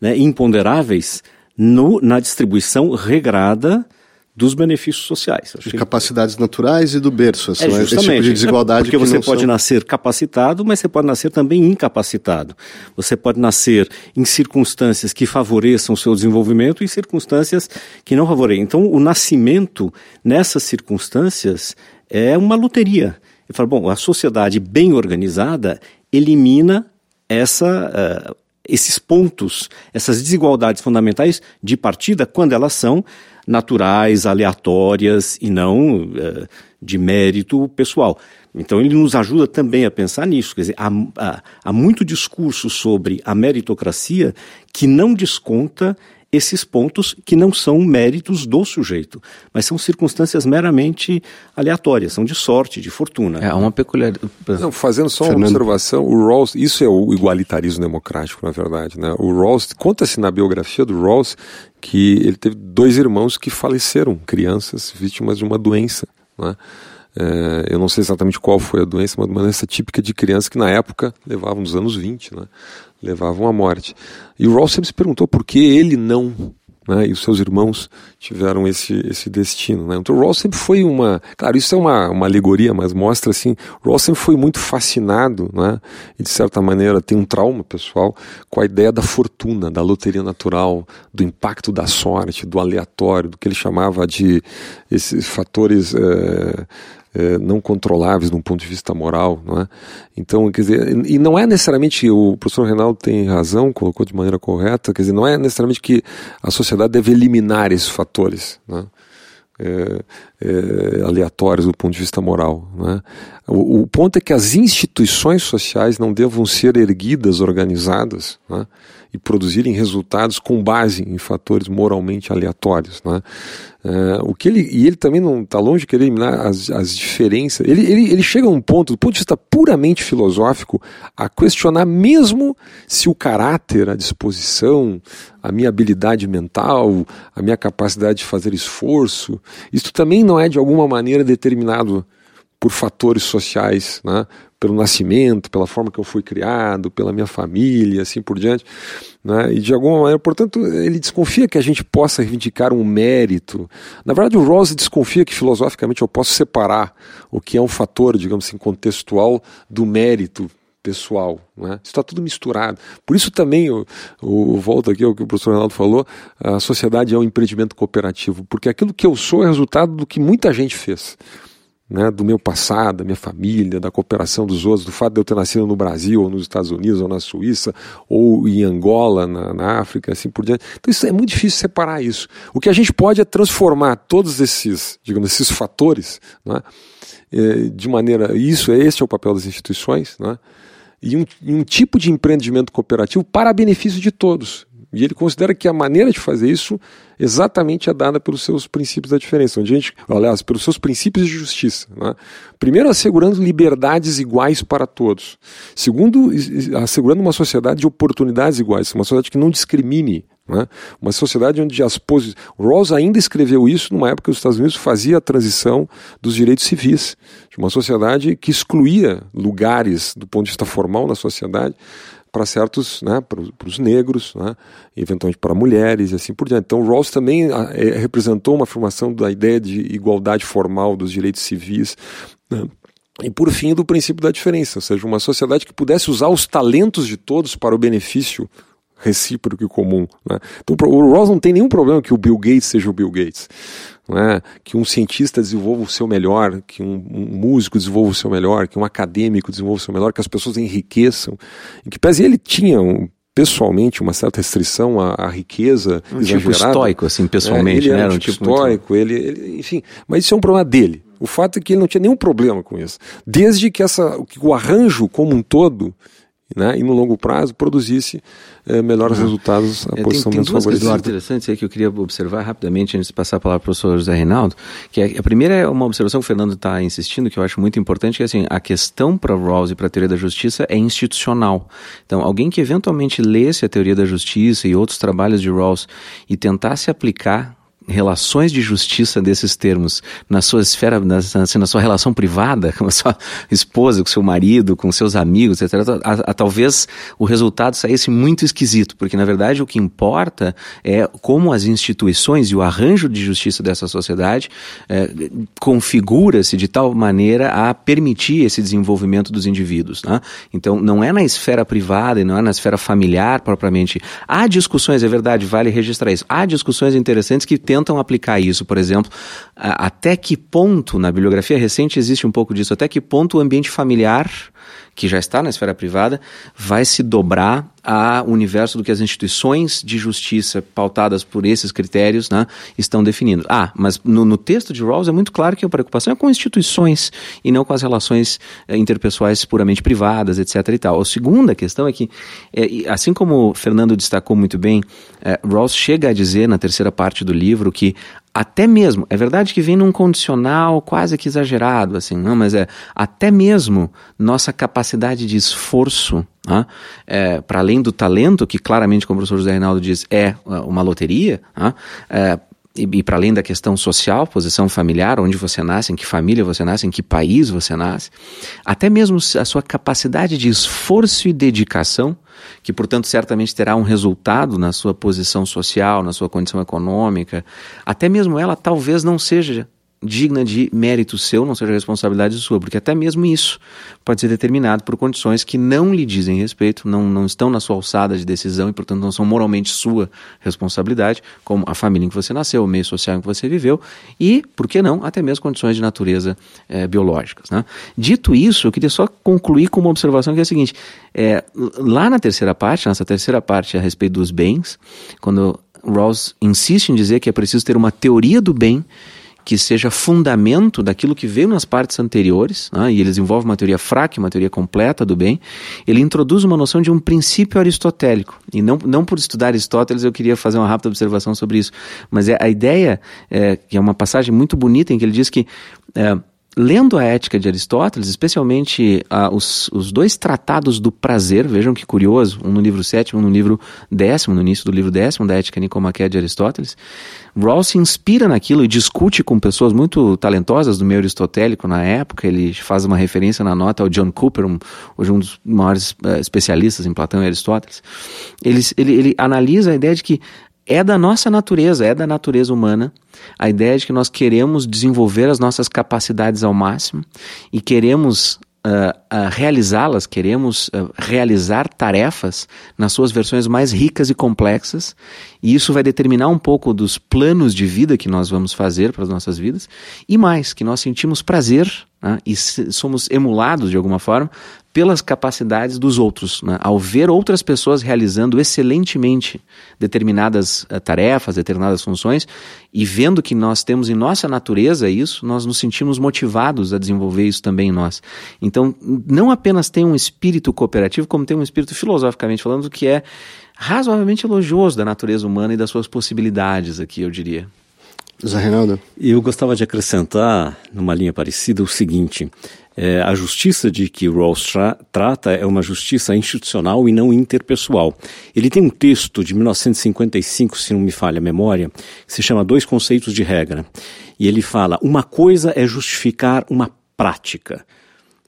Speaker 4: né, imponderáveis, no, na distribuição regrada dos benefícios sociais.
Speaker 1: de capacidades naturais e do berço,
Speaker 4: assim, é, justamente, esse tipo de desigualdade. Porque você pode são... nascer capacitado, mas você pode nascer também incapacitado. Você pode nascer em circunstâncias que favoreçam o seu desenvolvimento e circunstâncias que não favorecem. Então, o nascimento nessas circunstâncias é uma loteria. Eu falo, bom, a sociedade bem organizada elimina essa, uh, esses pontos, essas desigualdades fundamentais de partida quando elas são naturais, aleatórias e não uh, de mérito pessoal. Então ele nos ajuda também a pensar nisso. Quer dizer, há, há, há muito discurso sobre a meritocracia que não desconta esses pontos que não são méritos do sujeito, mas são circunstâncias meramente aleatórias, são de sorte, de fortuna.
Speaker 3: É uma peculiaridade.
Speaker 2: fazendo só Fernando. uma observação, o Rawls, isso é o igualitarismo democrático, na verdade, né? O Rawls, conta-se na biografia do Rawls que ele teve dois irmãos que faleceram, crianças vítimas de uma doença, né? É, eu não sei exatamente qual foi a doença, mas uma doença típica de criança que na época levava nos anos 20, né? Levavam à morte. E o Rawls sempre se perguntou por que ele não né, e os seus irmãos tiveram esse, esse destino. Né? Então, Rawls sempre foi uma. Claro, isso é uma, uma alegoria, mas mostra assim: Rawls sempre foi muito fascinado, né, e de certa maneira tem um trauma pessoal com a ideia da fortuna, da loteria natural, do impacto da sorte, do aleatório, do que ele chamava de esses fatores. É, é, não controláveis de um ponto de vista moral, não é? Então, quer dizer, e não é necessariamente, o professor Reinaldo tem razão, colocou de maneira correta, quer dizer, não é necessariamente que a sociedade deve eliminar esses fatores, né? É, é, aleatórios do ponto de vista moral. Né? O, o, ponto é que as instituições sociais não devam ser erguidas, organizadas, né? E produzirem resultados com base em fatores moralmente aleatórios. Né? Uh, o que ele, e ele também não está longe de querer eliminar as, as diferenças. Ele, ele, ele chega a um ponto, do ponto de vista puramente filosófico, a questionar mesmo se o caráter, a disposição, a minha habilidade mental, a minha capacidade de fazer esforço, isso também não é de alguma maneira determinado por fatores sociais, né? Pelo nascimento, pela forma que eu fui criado, pela minha família, assim por diante. Né? E de alguma maneira, portanto, ele desconfia que a gente possa reivindicar um mérito. Na verdade, o Rawls desconfia que filosoficamente eu posso separar o que é um fator, digamos assim, contextual do mérito pessoal. Né? Está tudo misturado. Por isso também, o, o, volta aqui ao que o professor Ronaldo falou, a sociedade é um empreendimento cooperativo, porque aquilo que eu sou é resultado do que muita gente fez né, do meu passado, da minha família, da cooperação dos outros, do fato de eu ter nascido no Brasil, ou nos Estados Unidos, ou na Suíça, ou em Angola, na, na África, assim por diante. Então isso é muito difícil separar isso. O que a gente pode é transformar todos esses, digamos, esses fatores, né, de maneira, isso é este é o papel das instituições, né, e um, um tipo de empreendimento cooperativo para benefício de todos. E ele considera que a maneira de fazer isso exatamente é dada pelos seus princípios da diferença, onde a gente, aliás, pelos seus princípios de justiça. Né? Primeiro, assegurando liberdades iguais para todos. Segundo, assegurando uma sociedade de oportunidades iguais, uma sociedade que não discrimine. Né? Uma sociedade onde as posições. Rawls ainda escreveu isso numa época que os Estados Unidos fazia a transição dos direitos civis, de uma sociedade que excluía lugares do ponto de vista formal na sociedade para certos, né, para os negros, né, eventualmente para mulheres e assim por diante. Então, Rawls também ah, é, representou uma afirmação da ideia de igualdade formal dos direitos civis. Né, e por fim, do princípio da diferença, ou seja, uma sociedade que pudesse usar os talentos de todos para o benefício recíproco e comum. Né? Então, o Rawls não tem nenhum problema que o Bill Gates seja o Bill Gates né? que um cientista desenvolva o seu melhor, que um, um, músico desenvolva o seu melhor, que um acadêmico desenvolva o seu melhor, que as pessoas enriqueçam. Em que pese ele tinha um, pessoalmente uma certa restrição à, à riqueza
Speaker 3: um tipo exagerada. Tipo estoico, assim, pessoalmente,
Speaker 2: é,
Speaker 3: né?
Speaker 2: Era um tipo, tipo estoico, muito... ele, ele, enfim, mas isso é um problema dele. O fato é que ele não tinha nenhum problema com isso, desde que essa, que o arranjo como um todo né, e no longo prazo produzisse é, melhores uhum. resultados a é, posição
Speaker 3: tem,
Speaker 2: tem duas
Speaker 3: coisas interessantes aí que eu queria observar rapidamente antes de passar a palavra para o professor José Reinaldo, que é, a primeira é uma observação que o Fernando está insistindo, que eu acho muito importante, que é assim, a questão para Rawls e para a teoria da justiça é institucional. Então, alguém que eventualmente lesse a teoria da justiça e outros trabalhos de Rawls e tentasse aplicar relações de justiça desses termos na sua esfera, na, assim, na sua relação privada, com a sua esposa, com seu marido, com seus amigos, etc., a, a, talvez o resultado saísse muito esquisito, porque na verdade o que importa é como as instituições e o arranjo de justiça dessa sociedade é, configura-se de tal maneira a permitir esse desenvolvimento dos indivíduos. Né? Então, não é na esfera privada e não é na esfera familiar propriamente. Há discussões, é verdade, vale registrar isso. Há discussões interessantes que tem tentam aplicar isso, por exemplo, até que ponto, na bibliografia recente existe um pouco disso, até que ponto o ambiente familiar que já está na esfera privada, vai se dobrar ao universo do que as instituições de justiça pautadas por esses critérios né, estão definindo. Ah, mas no, no, texto de Rawls é muito claro que a preocupação é com instituições e não com as relações eh, interpessoais puramente privadas, etc. E tal. A segunda questão é que, é, assim como Fernando destacou muito bem, é, Rawls chega a dizer na terceira parte do livro que até mesmo, é verdade que vem num condicional quase que exagerado, assim, não, mas é até mesmo nossa capacidade de esforço, né, é, para além do talento, que claramente, como o professor José Reinaldo diz, é uma loteria, né, é, e, e para além da questão social, posição familiar, onde você nasce, em que família você nasce, em que país você nasce, até mesmo a sua capacidade de esforço e dedicação, que portanto certamente terá um resultado na sua posição social, na sua condição econômica, até mesmo ela talvez não seja digna de mérito seu, não seja responsabilidade sua, porque até mesmo isso pode ser determinado por condições que não lhe dizem respeito, não, não estão na sua alçada de decisão e, portanto, não são moralmente sua responsabilidade, como a família em que você nasceu, o meio social em que você viveu e, por que não, até mesmo condições de natureza é, biológicas. Né? Dito isso, eu queria só concluir com uma observação que é a seguinte: é, lá na terceira parte, nessa terceira parte a respeito dos bens, quando Rawls insiste em dizer que é preciso ter uma teoria do bem que seja fundamento daquilo que veio nas partes anteriores, né, e ele desenvolve uma teoria fraca uma teoria completa do bem, ele introduz uma noção de um princípio aristotélico. E não, não por estudar Aristóteles eu queria fazer uma rápida observação sobre isso, mas é a ideia, é, que é uma passagem muito bonita em que ele diz que. É, lendo a ética de Aristóteles, especialmente ah, os, os dois tratados do prazer, vejam que curioso, um no livro sétimo, um no livro décimo, no início do livro décimo da ética nicomaquia de Aristóteles, Rawls se inspira naquilo e discute com pessoas muito talentosas do meio aristotélico na época, ele faz uma referência na nota ao John Cooper, um, hoje um dos maiores uh, especialistas em Platão e Aristóteles, ele, ele, ele analisa a ideia de que é da nossa natureza, é da natureza humana, a ideia de que nós queremos desenvolver as nossas capacidades ao máximo e queremos uh, uh, realizá-las, queremos uh, realizar tarefas nas suas versões mais ricas e complexas, e isso vai determinar um pouco dos planos de vida que nós vamos fazer para as nossas vidas, e mais, que nós sentimos prazer né, e somos emulados de alguma forma pelas capacidades dos outros. Né? Ao ver outras pessoas realizando excelentemente determinadas uh, tarefas, determinadas funções, e vendo que nós temos em nossa natureza isso, nós nos sentimos motivados a desenvolver isso também em nós. Então, não apenas tem um espírito cooperativo, como tem um espírito filosoficamente falando que é razoavelmente elogioso da natureza humana e das suas possibilidades aqui, eu diria.
Speaker 1: Zé Reinaldo?
Speaker 4: Eu gostava de acrescentar, numa linha parecida, o seguinte: é, a justiça de que Rawls tra trata é uma justiça institucional e não interpessoal. Ele tem um texto de 1955, se não me falha a memória, que se chama Dois Conceitos de Regra. E ele fala: uma coisa é justificar uma prática.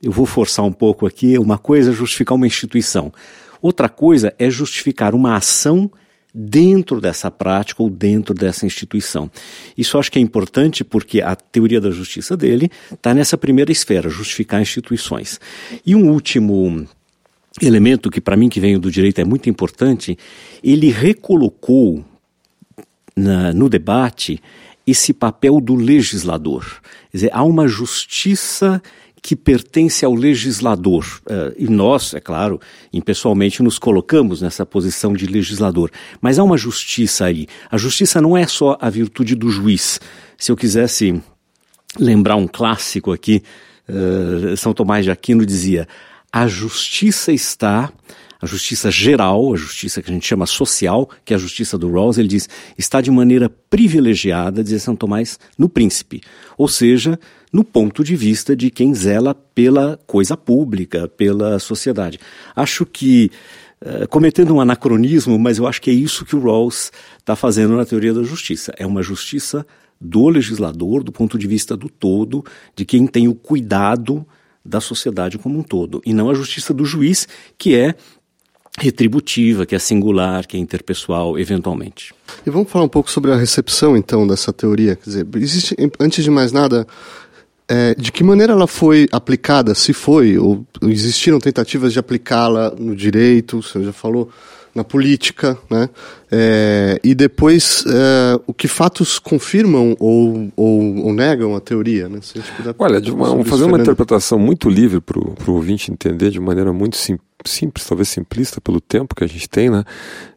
Speaker 4: Eu vou forçar um pouco aqui: uma coisa é justificar uma instituição. Outra coisa é justificar uma ação dentro dessa prática ou dentro dessa instituição. Isso acho que é importante porque a teoria da justiça dele está nessa primeira esfera, justificar instituições. E um último elemento que para mim que venho do direito é muito importante, ele recolocou na, no debate esse papel do legislador. Quer dizer, há uma justiça que pertence ao legislador. Uh, e nós, é claro, impessoalmente nos colocamos nessa posição de legislador. Mas há uma justiça aí. A justiça não é só a virtude do juiz. Se eu quisesse lembrar um clássico aqui, uh, São Tomás de Aquino dizia: a justiça está a justiça geral, a justiça que a gente chama social, que é a justiça do Rawls, ele diz, está de maneira privilegiada, diz São Tomás, no príncipe. Ou seja, no ponto de vista de quem zela pela coisa pública, pela sociedade. Acho que, uh, cometendo um anacronismo, mas eu acho que é isso que o Rawls está fazendo na teoria da justiça. É uma justiça do legislador, do ponto de vista do todo, de quem tem o cuidado da sociedade como um todo, e não a justiça do juiz, que é retributiva, que é singular, que é interpessoal, eventualmente.
Speaker 1: E vamos falar um pouco sobre a recepção, então, dessa teoria. Quer dizer, existe, antes de mais nada, é, de que maneira ela foi aplicada, se foi, ou existiram tentativas de aplicá-la no direito, você já falou, na política, né? É, e depois, é, o que fatos confirmam ou, ou, ou negam a teoria, né? Se
Speaker 2: a Olha, de uma, fazer uma interpretação muito livre para o ouvinte entender de maneira muito simples simples, talvez simplista pelo tempo que a gente tem, né?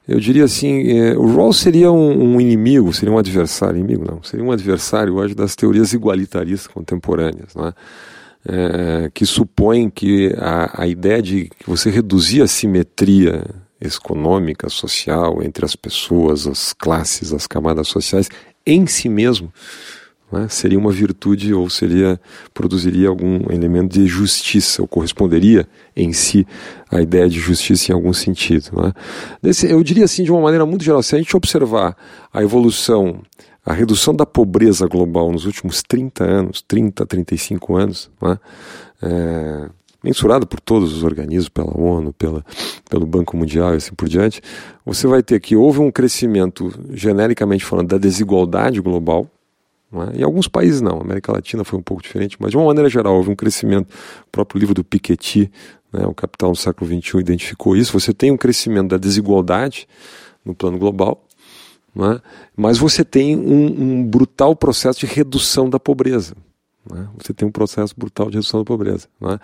Speaker 2: Eu diria assim, é, o Rawls seria um, um, inimigo, seria um adversário, inimigo não, seria um adversário hoje das teorias igualitaristas contemporâneas, né? É, que supõem que a, a ideia de que você reduzir a simetria econômica, social entre as pessoas, as classes, as camadas sociais, em si mesmo né, seria uma virtude ou seria produziria algum elemento de justiça ou corresponderia em si à ideia de justiça em algum sentido. Né? Eu diria assim de uma maneira muito geral, se a gente observar a evolução, a redução da pobreza global nos últimos 30 anos, 30, 35 anos, né, é, mensurado por todos os organismos, pela ONU, pela, pelo Banco Mundial e assim por diante, você vai ter que houve um crescimento, genericamente falando, da desigualdade global, é? Em alguns países não, América Latina foi um pouco diferente, mas de uma maneira geral houve um crescimento. O próprio livro do Piketty, né, O Capital do Século XXI, identificou isso. Você tem um crescimento da desigualdade no plano global, é? mas você tem um, um, brutal processo de redução da pobreza. É? Você tem um processo brutal de redução da pobreza. É?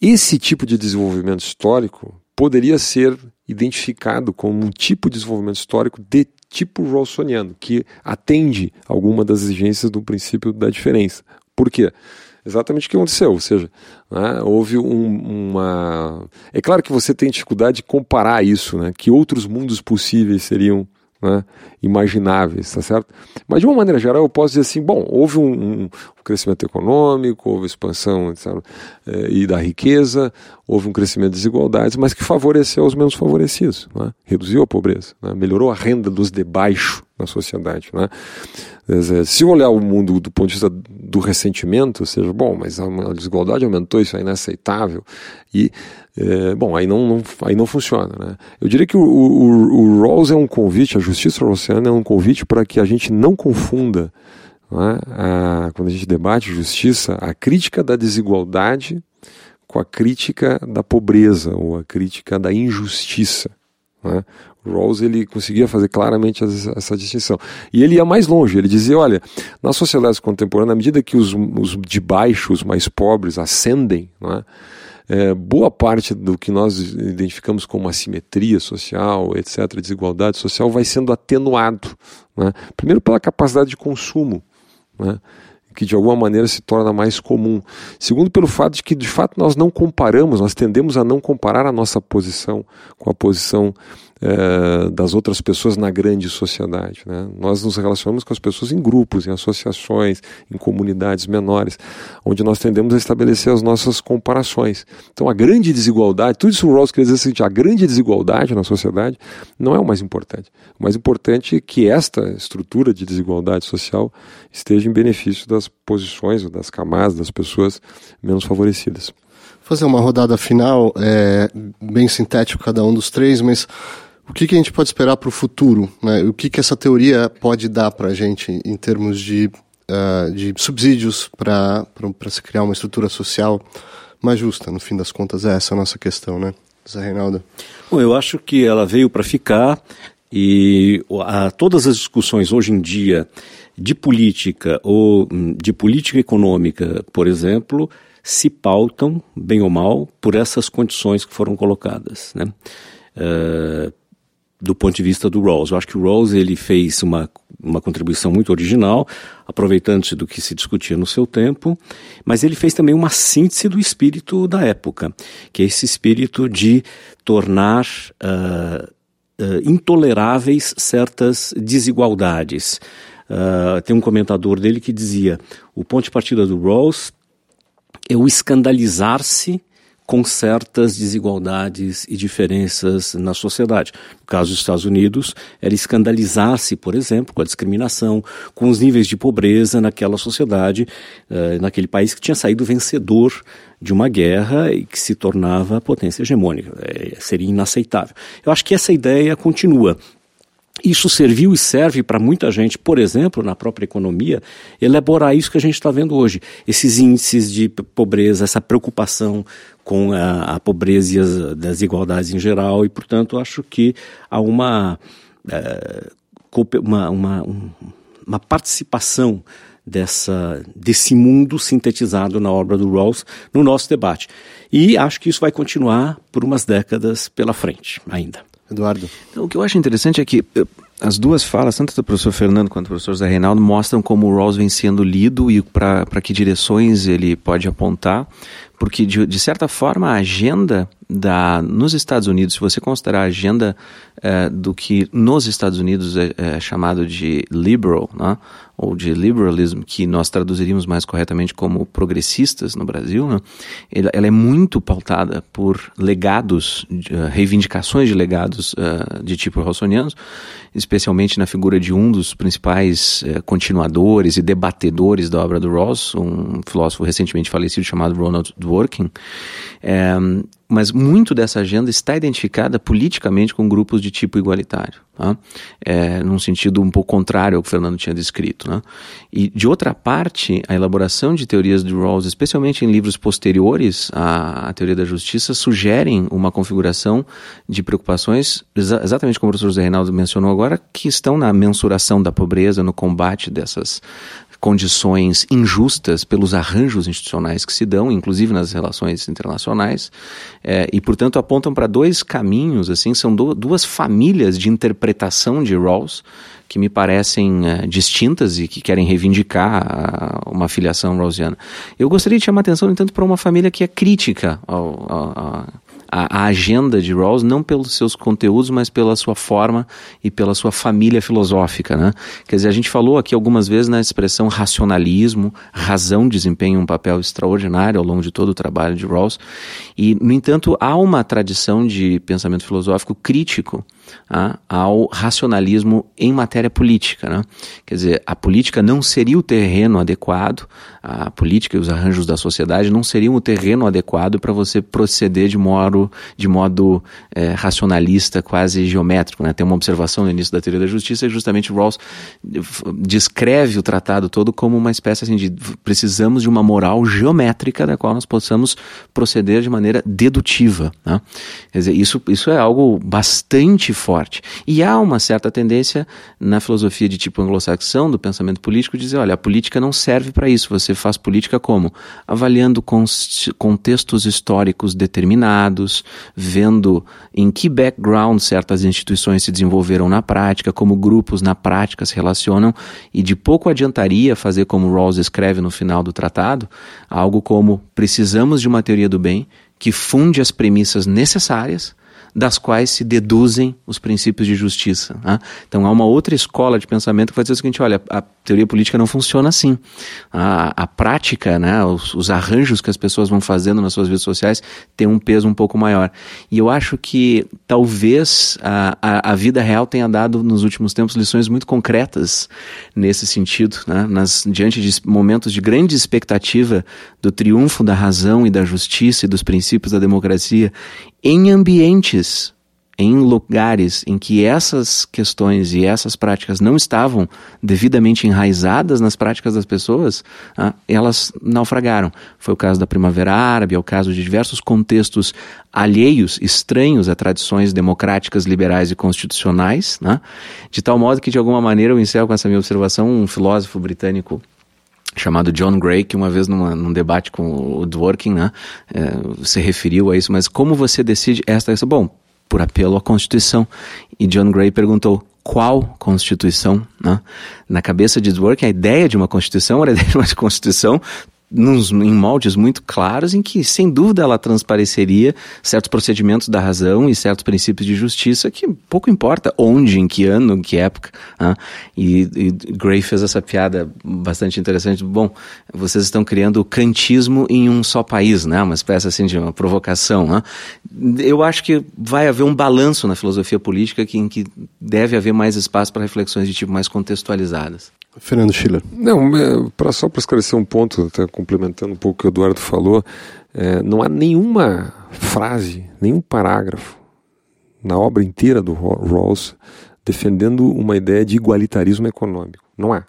Speaker 2: Esse tipo de desenvolvimento histórico poderia ser identificado como um tipo de desenvolvimento histórico de tipo rawlsoniano, que atende alguma das exigências do princípio da diferença. Por quê? Exatamente o que aconteceu, ou seja, né, houve um, uma. É claro que você tem dificuldade de comparar isso, né, que outros mundos possíveis seriam né, imagináveis, tá certo? Mas de uma maneira geral eu posso dizer assim, bom, houve um, um crescimento econômico, houve expansão etc, eh, e da riqueza, houve um crescimento de desigualdades, mas que favoreceu os menos favorecidos, né? reduziu a pobreza, né? melhorou a renda dos de baixo na sociedade. Né? Se olhar o mundo do ponto de vista do ressentimento, ou seja, bom, mas a desigualdade aumentou, isso é inaceitável, e, é, bom, aí não, não, aí não funciona. Né? Eu diria que o, o, o Rawls é um convite, a justiça rawlsiana é um convite para que a gente não confunda, né, a, quando a gente debate justiça, a crítica da desigualdade com a crítica da pobreza ou a crítica da injustiça. Né? Rawls ele conseguia fazer claramente essa distinção. E ele ia mais longe, ele dizia, olha, na sociedade contemporânea, à medida que os, os de baixo, os mais pobres, ascendem, é? É, boa parte do que nós identificamos como assimetria social, etc., desigualdade social, vai sendo atenuado. É? Primeiro pela capacidade de consumo. É? que de alguma maneira se torna mais comum. Segundo, pelo fato de que de fato nós não comparamos, nós tendemos a não comparar a nossa posição com a posição é, das outras pessoas na grande sociedade. Né? Nós nos relacionamos com as pessoas em grupos, em associações, em comunidades menores, onde nós tendemos a estabelecer as nossas comparações. Então, a grande desigualdade, tudo isso o Rawls quer dizer seguinte: a grande desigualdade na sociedade não é o mais importante. O mais importante é que esta estrutura de desigualdade social esteja em benefício das posições, das camadas, das pessoas menos favorecidas
Speaker 1: fazer uma rodada final, é, bem sintético cada um dos três, mas o que, que a gente pode esperar para o futuro? Né? O que, que essa teoria pode dar para a gente em termos de, uh, de subsídios para se criar uma estrutura social mais justa? No fim das contas, é essa a nossa questão, né, Zé Reinaldo?
Speaker 4: Bom, eu acho que ela veio para ficar e a, todas as discussões hoje em dia de política ou hum, de política econômica, por exemplo, se pautam, bem ou mal, por essas condições que foram colocadas. Né? Uh, do ponto de vista do Rawls. Eu acho que o Rawls ele fez uma, uma contribuição muito original, aproveitando-se do que se discutia no seu tempo, mas ele fez também uma síntese do espírito da época, que é esse espírito de tornar uh, uh, intoleráveis certas desigualdades. Uh, tem um comentador dele que dizia: o ponto de partida do Rawls é o escandalizar-se com certas desigualdades e diferenças na sociedade. No caso dos Estados Unidos, era escandalizar-se, por exemplo, com a discriminação, com os níveis de pobreza naquela sociedade, uh, naquele país que tinha saído vencedor de uma guerra e que se tornava potência hegemônica. É, seria inaceitável. Eu acho que essa ideia continua. Isso serviu e serve para muita gente, por exemplo, na própria economia, elaborar isso que a gente está vendo hoje. Esses índices de pobreza, essa preocupação com a, a pobreza e as desigualdades em geral, e, portanto, acho que há uma, é, uma, uma, uma participação dessa, desse mundo sintetizado na obra do Rawls no nosso debate. E acho que isso vai continuar por umas décadas pela frente ainda.
Speaker 1: Eduardo.
Speaker 3: Então, o que eu acho interessante é que as duas falas, tanto do professor Fernando quanto do professor Zé Reinaldo, mostram como o Rawls vem sendo lido e para que direções ele pode apontar, porque de, de certa forma a agenda da, nos Estados Unidos, se você considerar a agenda é, do que nos Estados Unidos é, é chamado de liberal, né, ou de liberalism, que nós traduziríamos mais corretamente como progressistas no Brasil, né, ela, ela, é muito pautada por legados, uh, reivindicações de legados uh, de tipo rossonianos, especialmente na figura de um dos principais uh, continuadores e debatedores da obra do Ross, um filósofo recentemente falecido chamado Ronald Dworkin. Um, mas muito dessa agenda está identificada politicamente com grupos de tipo igualitário, tá? é, num sentido um pouco contrário ao que o Fernando tinha descrito. Né? E, de outra parte, a elaboração de teorias de Rawls, especialmente em livros posteriores à, à teoria da justiça, sugerem uma configuração de preocupações, exa exatamente como o professor José Reinaldo mencionou agora, que estão na mensuração da pobreza, no combate dessas condições injustas pelos arranjos institucionais que se dão, inclusive nas relações internacionais, é, e portanto apontam para dois caminhos, assim, são do, duas famílias de interpretação de Rawls que me parecem é, distintas e que querem reivindicar a, uma filiação rawlsiana. Eu gostaria de chamar a atenção, no entanto, para uma família que é crítica ao, ao, a, a, agenda de Rawls não pelos seus conteúdos, mas pela sua forma e pela sua família filosófica, né? Quer dizer, a gente falou aqui algumas vezes na expressão racionalismo, razão desempenha um papel extraordinário ao longo de todo o trabalho de Rawls, e, no entanto, há uma tradição de pensamento filosófico crítico ah, ao racionalismo em matéria política. Né? Quer dizer, a política não seria o terreno adequado, a política e os arranjos da sociedade não seriam o terreno adequado para você proceder de modo, de modo é, racionalista, quase geométrico. Né? Tem uma observação no início da teoria da justiça e justamente Rawls descreve o tratado todo como uma espécie assim, de precisamos de uma moral geométrica da qual nós possamos proceder de maneira dedutiva. Né? Quer dizer, isso, isso é algo bastante forte. E há uma certa tendência na filosofia de tipo anglo-saxão, do pensamento político, de dizer: olha, a política não serve para isso. Você faz política como? Avaliando contextos históricos determinados, vendo em que background certas instituições se desenvolveram na prática, como grupos na prática se relacionam, e de pouco adiantaria fazer como Rawls escreve no final do tratado, algo como: precisamos de uma teoria do bem que funde as premissas necessárias das quais se deduzem os princípios de justiça. Né? Então há uma outra escola de pensamento que vai dizer o seguinte: olha, a teoria política não funciona assim. A, a prática, né, os, os, arranjos que as pessoas vão fazendo nas suas vidas sociais tem um peso um pouco maior. E eu acho que talvez a, a, a vida real tenha dado nos últimos tempos lições muito concretas nesse sentido, né? Nas, diante de momentos de grande expectativa do triunfo da razão e da justiça e dos princípios da democracia em ambientes, em lugares em que essas questões e essas práticas não estavam devidamente enraizadas nas práticas das pessoas, ah, elas naufragaram. Foi o caso da Primavera Árabe, é o caso de diversos contextos alheios, estranhos a tradições democráticas, liberais e constitucionais, né? de tal modo que, de alguma maneira, eu encerro com essa minha observação, um filósofo britânico chamado John Gray, que uma vez numa, num debate com o Dworkin, né, é, se referiu a isso, mas como você decide esta, essa? Bom, por apelo à Constituição. E John Gray perguntou, qual Constituição? Né? Na cabeça de Dworkin, a ideia de uma Constituição era a ideia de uma Constituição nos, em moldes muito claros em que, sem dúvida, ela transpareceria certos procedimentos da razão e certos princípios de justiça que pouco importa onde, em que ano, em que época. Né? E, e Gray fez essa piada bastante interessante. Bom, vocês estão criando o kantismo em um só país, né? uma espécie assim de uma provocação. Né? Eu acho que vai haver um balanço na filosofia política que, em que deve haver mais espaço para reflexões de tipo mais contextualizadas.
Speaker 1: Fernando Schiller.
Speaker 2: Não, é, pra, só para esclarecer um ponto, até complementando um pouco o que o Eduardo falou, é, não há nenhuma frase, nenhum parágrafo na obra inteira do Rawls defendendo uma ideia de igualitarismo econômico. Não há.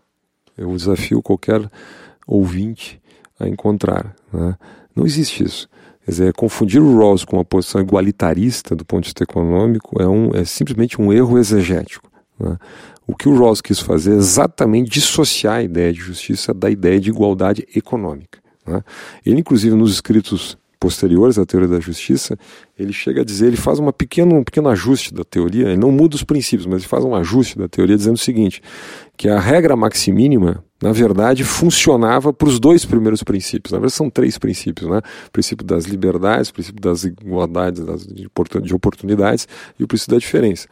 Speaker 2: Eu desafio qualquer ouvinte a encontrar. Né? Não existe isso. Quer dizer, confundir o Rawls com uma posição igualitarista do ponto de vista econômico é, um, é simplesmente um erro exegético. Né? O que o Rawls quis fazer é exatamente dissociar a ideia de justiça da ideia de igualdade econômica. Né? Ele, inclusive, nos escritos posteriores à teoria da justiça, ele chega a dizer, ele faz uma pequeno, um pequeno ajuste da teoria, ele não muda os princípios, mas ele faz um ajuste da teoria dizendo o seguinte, que a regra maximínima, na verdade, funcionava para os dois primeiros princípios. Na verdade, são três princípios, né? O princípio das liberdades, o princípio das igualdades, das, de oportunidades e o princípio da diferença.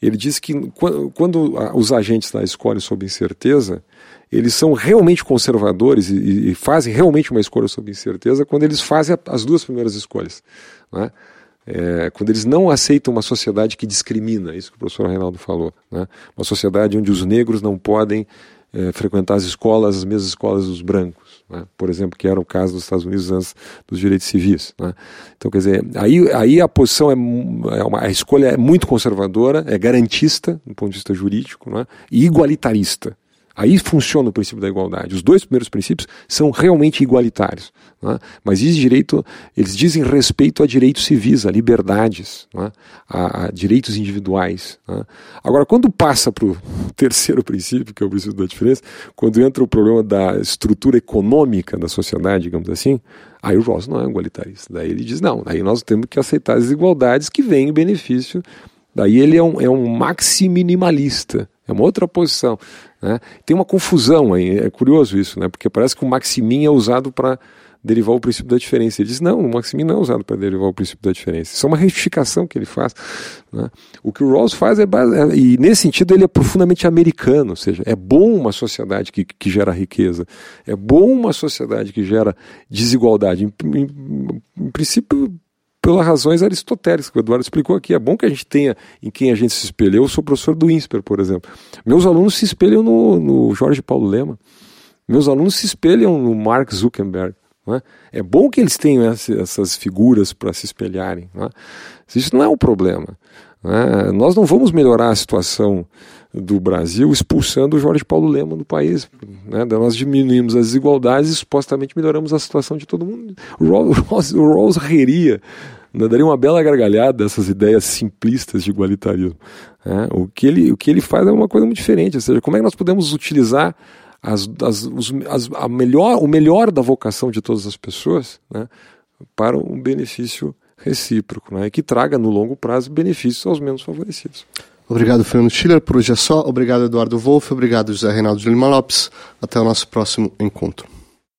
Speaker 2: Ele diz que quando, quando os agentes da escolhem sob incerteza, eles são realmente conservadores e, e, fazem realmente uma escolha sob incerteza quando eles fazem as duas primeiras escolhas. Né? É, quando eles não aceitam uma sociedade que discrimina, isso que o professor Reinaldo falou, né? uma sociedade onde os negros não podem é, frequentar as escolas, as mesmas escolas dos brancos, né? por exemplo, que era o caso dos Estados Unidos antes dos direitos civis. Né? Então, quer dizer, aí, aí a posição é, é uma, a escolha é muito conservadora, é garantista, do ponto de vista jurídico, né? e igualitarista. Aí funciona o princípio da igualdade. Os dois primeiros princípios são realmente igualitários. Né? Mas diz direito, eles dizem respeito a direitos civis, a liberdades, né? a, a, direitos individuais. Né? Agora, quando passa para o terceiro princípio, que é o princípio da diferença, quando entra o problema da estrutura econômica da sociedade, digamos assim, aí o Ross não é igualitarista. Daí ele diz, não, daí nós temos que aceitar as desigualdades que vêm em benefício. Daí ele é um, é um maxi-minimalista, é uma outra posição. Né? Tem uma confusão aí, é curioso isso, né? porque parece que o maximin é usado para derivar o princípio da diferença. Ele diz, não, o maximin não é usado para derivar o princípio da diferença. Isso é uma retificação que ele faz. Né? O que o Rawls faz é, é, e nesse sentido ele é profundamente americano, ou seja, é bom uma sociedade que, que gera riqueza, é bom uma sociedade que gera desigualdade. Em, em, em princípio, pelas razões aristotélicas que o Eduardo explicou aqui. É bom que a gente tenha em quem a gente se espelha. Eu sou professor do INSPER, por exemplo. Meus alunos se espelham no, no Jorge Paulo Lema. Meus alunos se espelham no Mark Zuckerberg. É? é bom que eles tenham essas figuras para se espelharem. É? Isso não é um problema. É? Nós não vamos melhorar a situação do Brasil expulsando o Jorge Paulo Lema do país. Né? Nós diminuímos as desigualdades e supostamente melhoramos a situação de todo mundo. O Rawls, o Rawls riria né, daria uma bela gargalhada dessas ideias simplistas de igualitarismo. Né? O, que ele, o que ele faz é uma coisa muito diferente, ou seja, como é que nós podemos utilizar as, as, os, as, a melhor, o melhor da vocação de todas as pessoas né, para um benefício recíproco, né, que traga no longo prazo benefícios aos menos favorecidos.
Speaker 1: Obrigado, Fernando Schiller. Por hoje é só. Obrigado, Eduardo Wolff. Obrigado, José Reinaldo de Lima Lopes. Até o nosso próximo encontro.